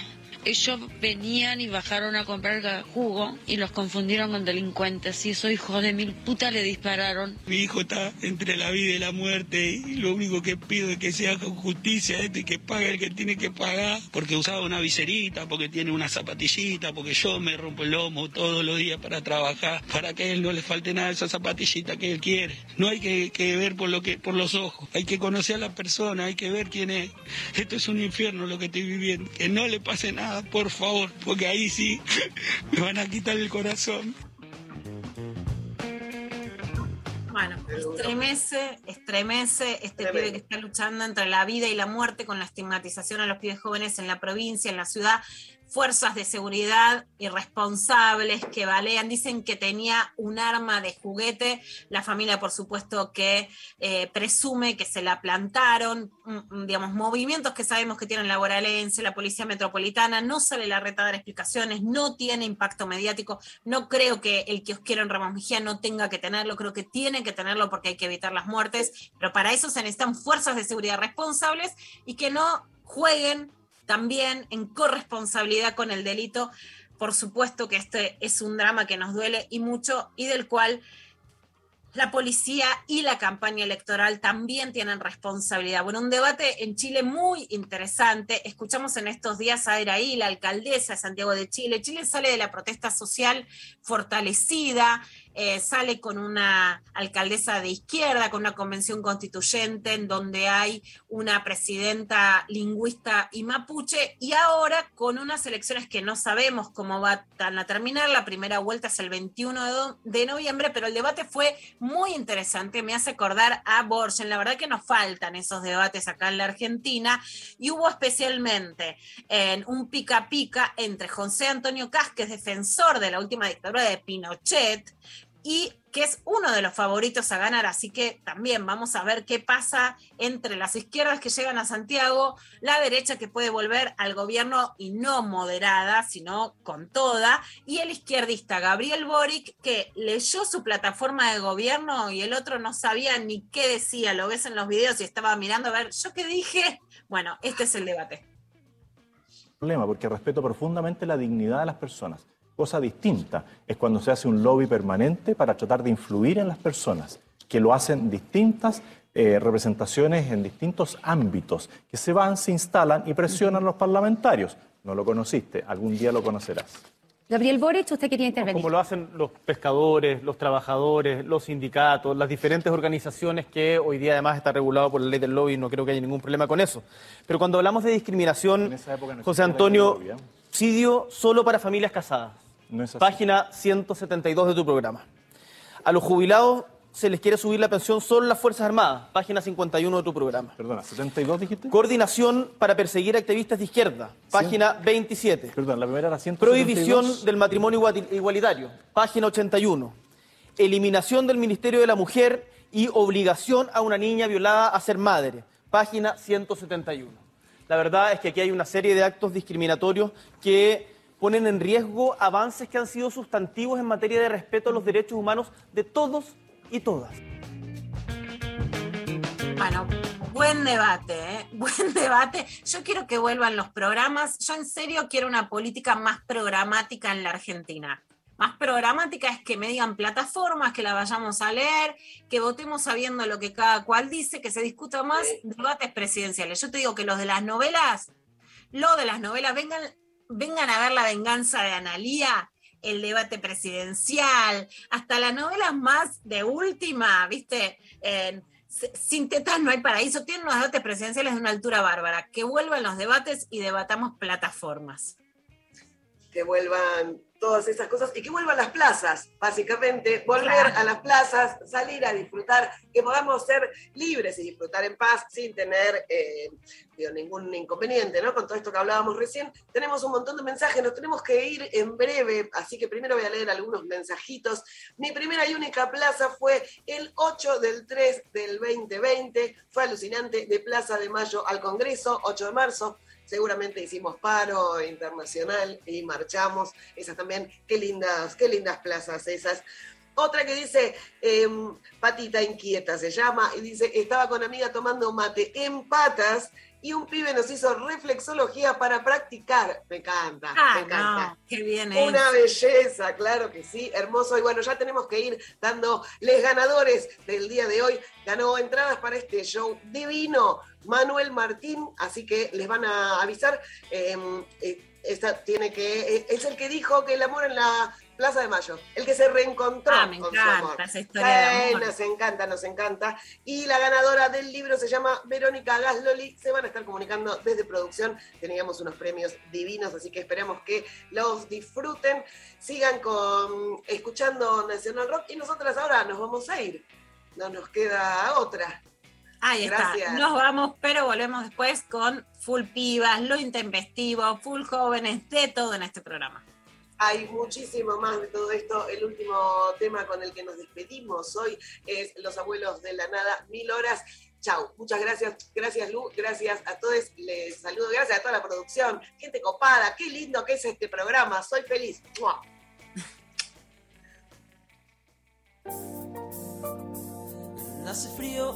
Ellos venían y bajaron a comprar jugo y los confundieron con delincuentes. Y esos hijos de mil puta le dispararon. Mi hijo está entre la vida y la muerte y lo único que pido es que se haga con justicia esto y que pague el que tiene que pagar porque usaba una viserita, porque tiene una zapatillita, porque yo me rompo el lomo todos los días para trabajar, para que a él no le falte nada esa zapatillita que él quiere. No hay que, que ver por, lo que, por los ojos, hay que conocer a la persona, hay que ver quién es. Esto es un infierno lo que estoy viviendo. Que no le pase nada, por favor, porque ahí sí me van a quitar el corazón. Bueno, estremece, estremece este pibe que está luchando entre la vida y la muerte con la estigmatización a los pibes jóvenes en la provincia, en la ciudad. Fuerzas de seguridad irresponsables que balean, dicen que tenía un arma de juguete. La familia, por supuesto, que eh, presume que se la plantaron. Mm, digamos, movimientos que sabemos que tienen la Boralense, la Policía Metropolitana. No sale la reta a dar explicaciones, no tiene impacto mediático. No creo que el que os quiera en Ramos Mejía no tenga que tenerlo, creo que tiene que tenerlo porque hay que evitar las muertes. Pero para eso se necesitan fuerzas de seguridad responsables y que no jueguen también en corresponsabilidad con el delito. Por supuesto que este es un drama que nos duele y mucho y del cual la policía y la campaña electoral también tienen responsabilidad. Bueno, un debate en Chile muy interesante. Escuchamos en estos días a Eraí, la alcaldesa de Santiago de Chile. Chile sale de la protesta social fortalecida. Eh, sale con una alcaldesa de izquierda, con una convención constituyente en donde hay una presidenta lingüista y mapuche, y ahora con unas elecciones que no sabemos cómo van a terminar. La primera vuelta es el 21 de, noviembre, pero el debate fue muy interesante, me hace acordar a Borgen. La verdad que nos faltan esos debates acá en la Argentina, y hubo especialmente en un pica pica entre José Antonio Cas, que es defensor de la última dictadura de Pinochet, y que es uno de los favoritos a ganar, así que también vamos a ver qué pasa entre las izquierdas que llegan a Santiago, la derecha que puede volver al gobierno y no moderada, sino con toda, y el izquierdista Gabriel Boric, que leyó su plataforma de gobierno y el otro no sabía ni qué decía, lo ves en los videos y estaba mirando a ver, ¿yo qué dije? Bueno, este es el debate. problema porque respeto profundamente la dignidad de las personas. Cosa distinta es cuando se hace un lobby permanente para tratar de influir en las personas, que lo hacen distintas eh, representaciones en distintos ámbitos, que se van, se instalan y presionan a los parlamentarios. No lo conociste, algún día lo conocerás. Gabriel Boric, usted quería intervenir. Como lo hacen los pescadores, los trabajadores, los sindicatos, las diferentes organizaciones que hoy día además está regulado por la ley del lobby, no creo que haya ningún problema con eso. Pero cuando hablamos de discriminación, José Antonio, sí dio solo para familias casadas. Página 172 de tu programa. A los jubilados se les quiere subir la pensión solo las Fuerzas Armadas. Página 51 de tu programa. Perdona, ¿72 dijiste? Coordinación para perseguir activistas de izquierda. Página 27. Perdón, la primera era 172. Prohibición del matrimonio igual- igualitario. Página 81. Eliminación del Ministerio de la Mujer y obligación a una niña violada a ser madre. Página 171. La verdad es que aquí hay una serie de actos discriminatorios que ponen en riesgo avances que han sido sustantivos en materia de respeto a los derechos humanos de todos y todas. Bueno, buen debate, ¿eh? buen debate. Yo quiero que vuelvan los programas. Yo en serio quiero una política más programática en la Argentina. Más programática es que me digan plataformas, que la vayamos a leer, que votemos sabiendo lo que cada cual dice, que se discuta más debates presidenciales. Yo te digo que los de las novelas, lo de las novelas, vengan, vengan a ver la venganza de Analía, el debate presidencial, hasta las novelas más de última, ¿viste? Sin tetas no hay paraíso, tienen unos debates presidenciales de una altura bárbara. Que vuelvan los debates y debatamos plataformas. que vuelvan todas esas cosas y que vuelvan las plazas, básicamente, volver Claro. a las plazas, salir a disfrutar, que podamos ser libres y disfrutar en paz sin tener eh, digo, ningún inconveniente, ¿no? Con todo esto que hablábamos recién, tenemos un montón de mensajes, nos tenemos que ir en breve, así que primero voy a leer algunos mensajitos. Mi primera y única plaza fue el 8 del 3 del 2020, fue alucinante, de Plaza de Mayo al Congreso, 8 de marzo, seguramente hicimos paro internacional y marchamos. Esas también, qué lindas, qué lindas plazas esas. Otra que dice, em, Patita Inquieta se llama, y dice, estaba con amiga tomando mate en patas y un pibe nos hizo reflexología para practicar. Me encanta, Ah, me encanta. no, qué bien Una belleza, claro que sí, hermoso. Y bueno, ya tenemos que ir dando les ganadores del día de hoy. Ganó entradas para este show divino Manuel Martín, así que les van a avisar. eh, eh, esta tiene que, eh, es el que dijo que el amor en la Plaza de Mayo, el que se reencontró Ah, me con su amor. esa historia de Sí, amor. Nos encanta, nos encanta. Y la ganadora del libro se llama Verónica Gasloli. Se van a estar comunicando desde producción. Teníamos unos premios divinos, así que esperamos que los disfruten. Sigan con escuchando Nacional Rock y nosotras ahora nos vamos a ir. No nos queda otra. Ahí Gracias. está. Nos vamos, pero volvemos después con full pibas, lo intempestivo, full jóvenes, de todo en este programa. Hay muchísimo más de todo esto. El último tema con el que nos despedimos hoy es Los Abuelos de la Nada, Mil Horas. Chau, muchas gracias, gracias Lu, gracias a todos, les saludo, gracias a toda la producción, gente copada, qué lindo que es este programa, soy feliz. ¡Mua! Hace frío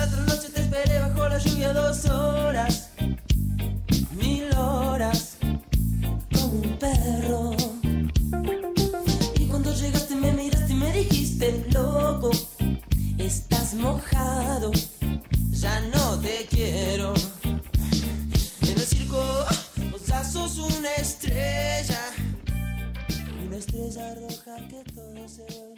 La otra noche te esperé bajo la lluvia dos horas, mil horas, como un perro. Y cuando llegaste me miraste y me dijiste, loco, estás mojado, ya no te quiero. En el circo, vos ya una estrella, una estrella roja que todo se ve.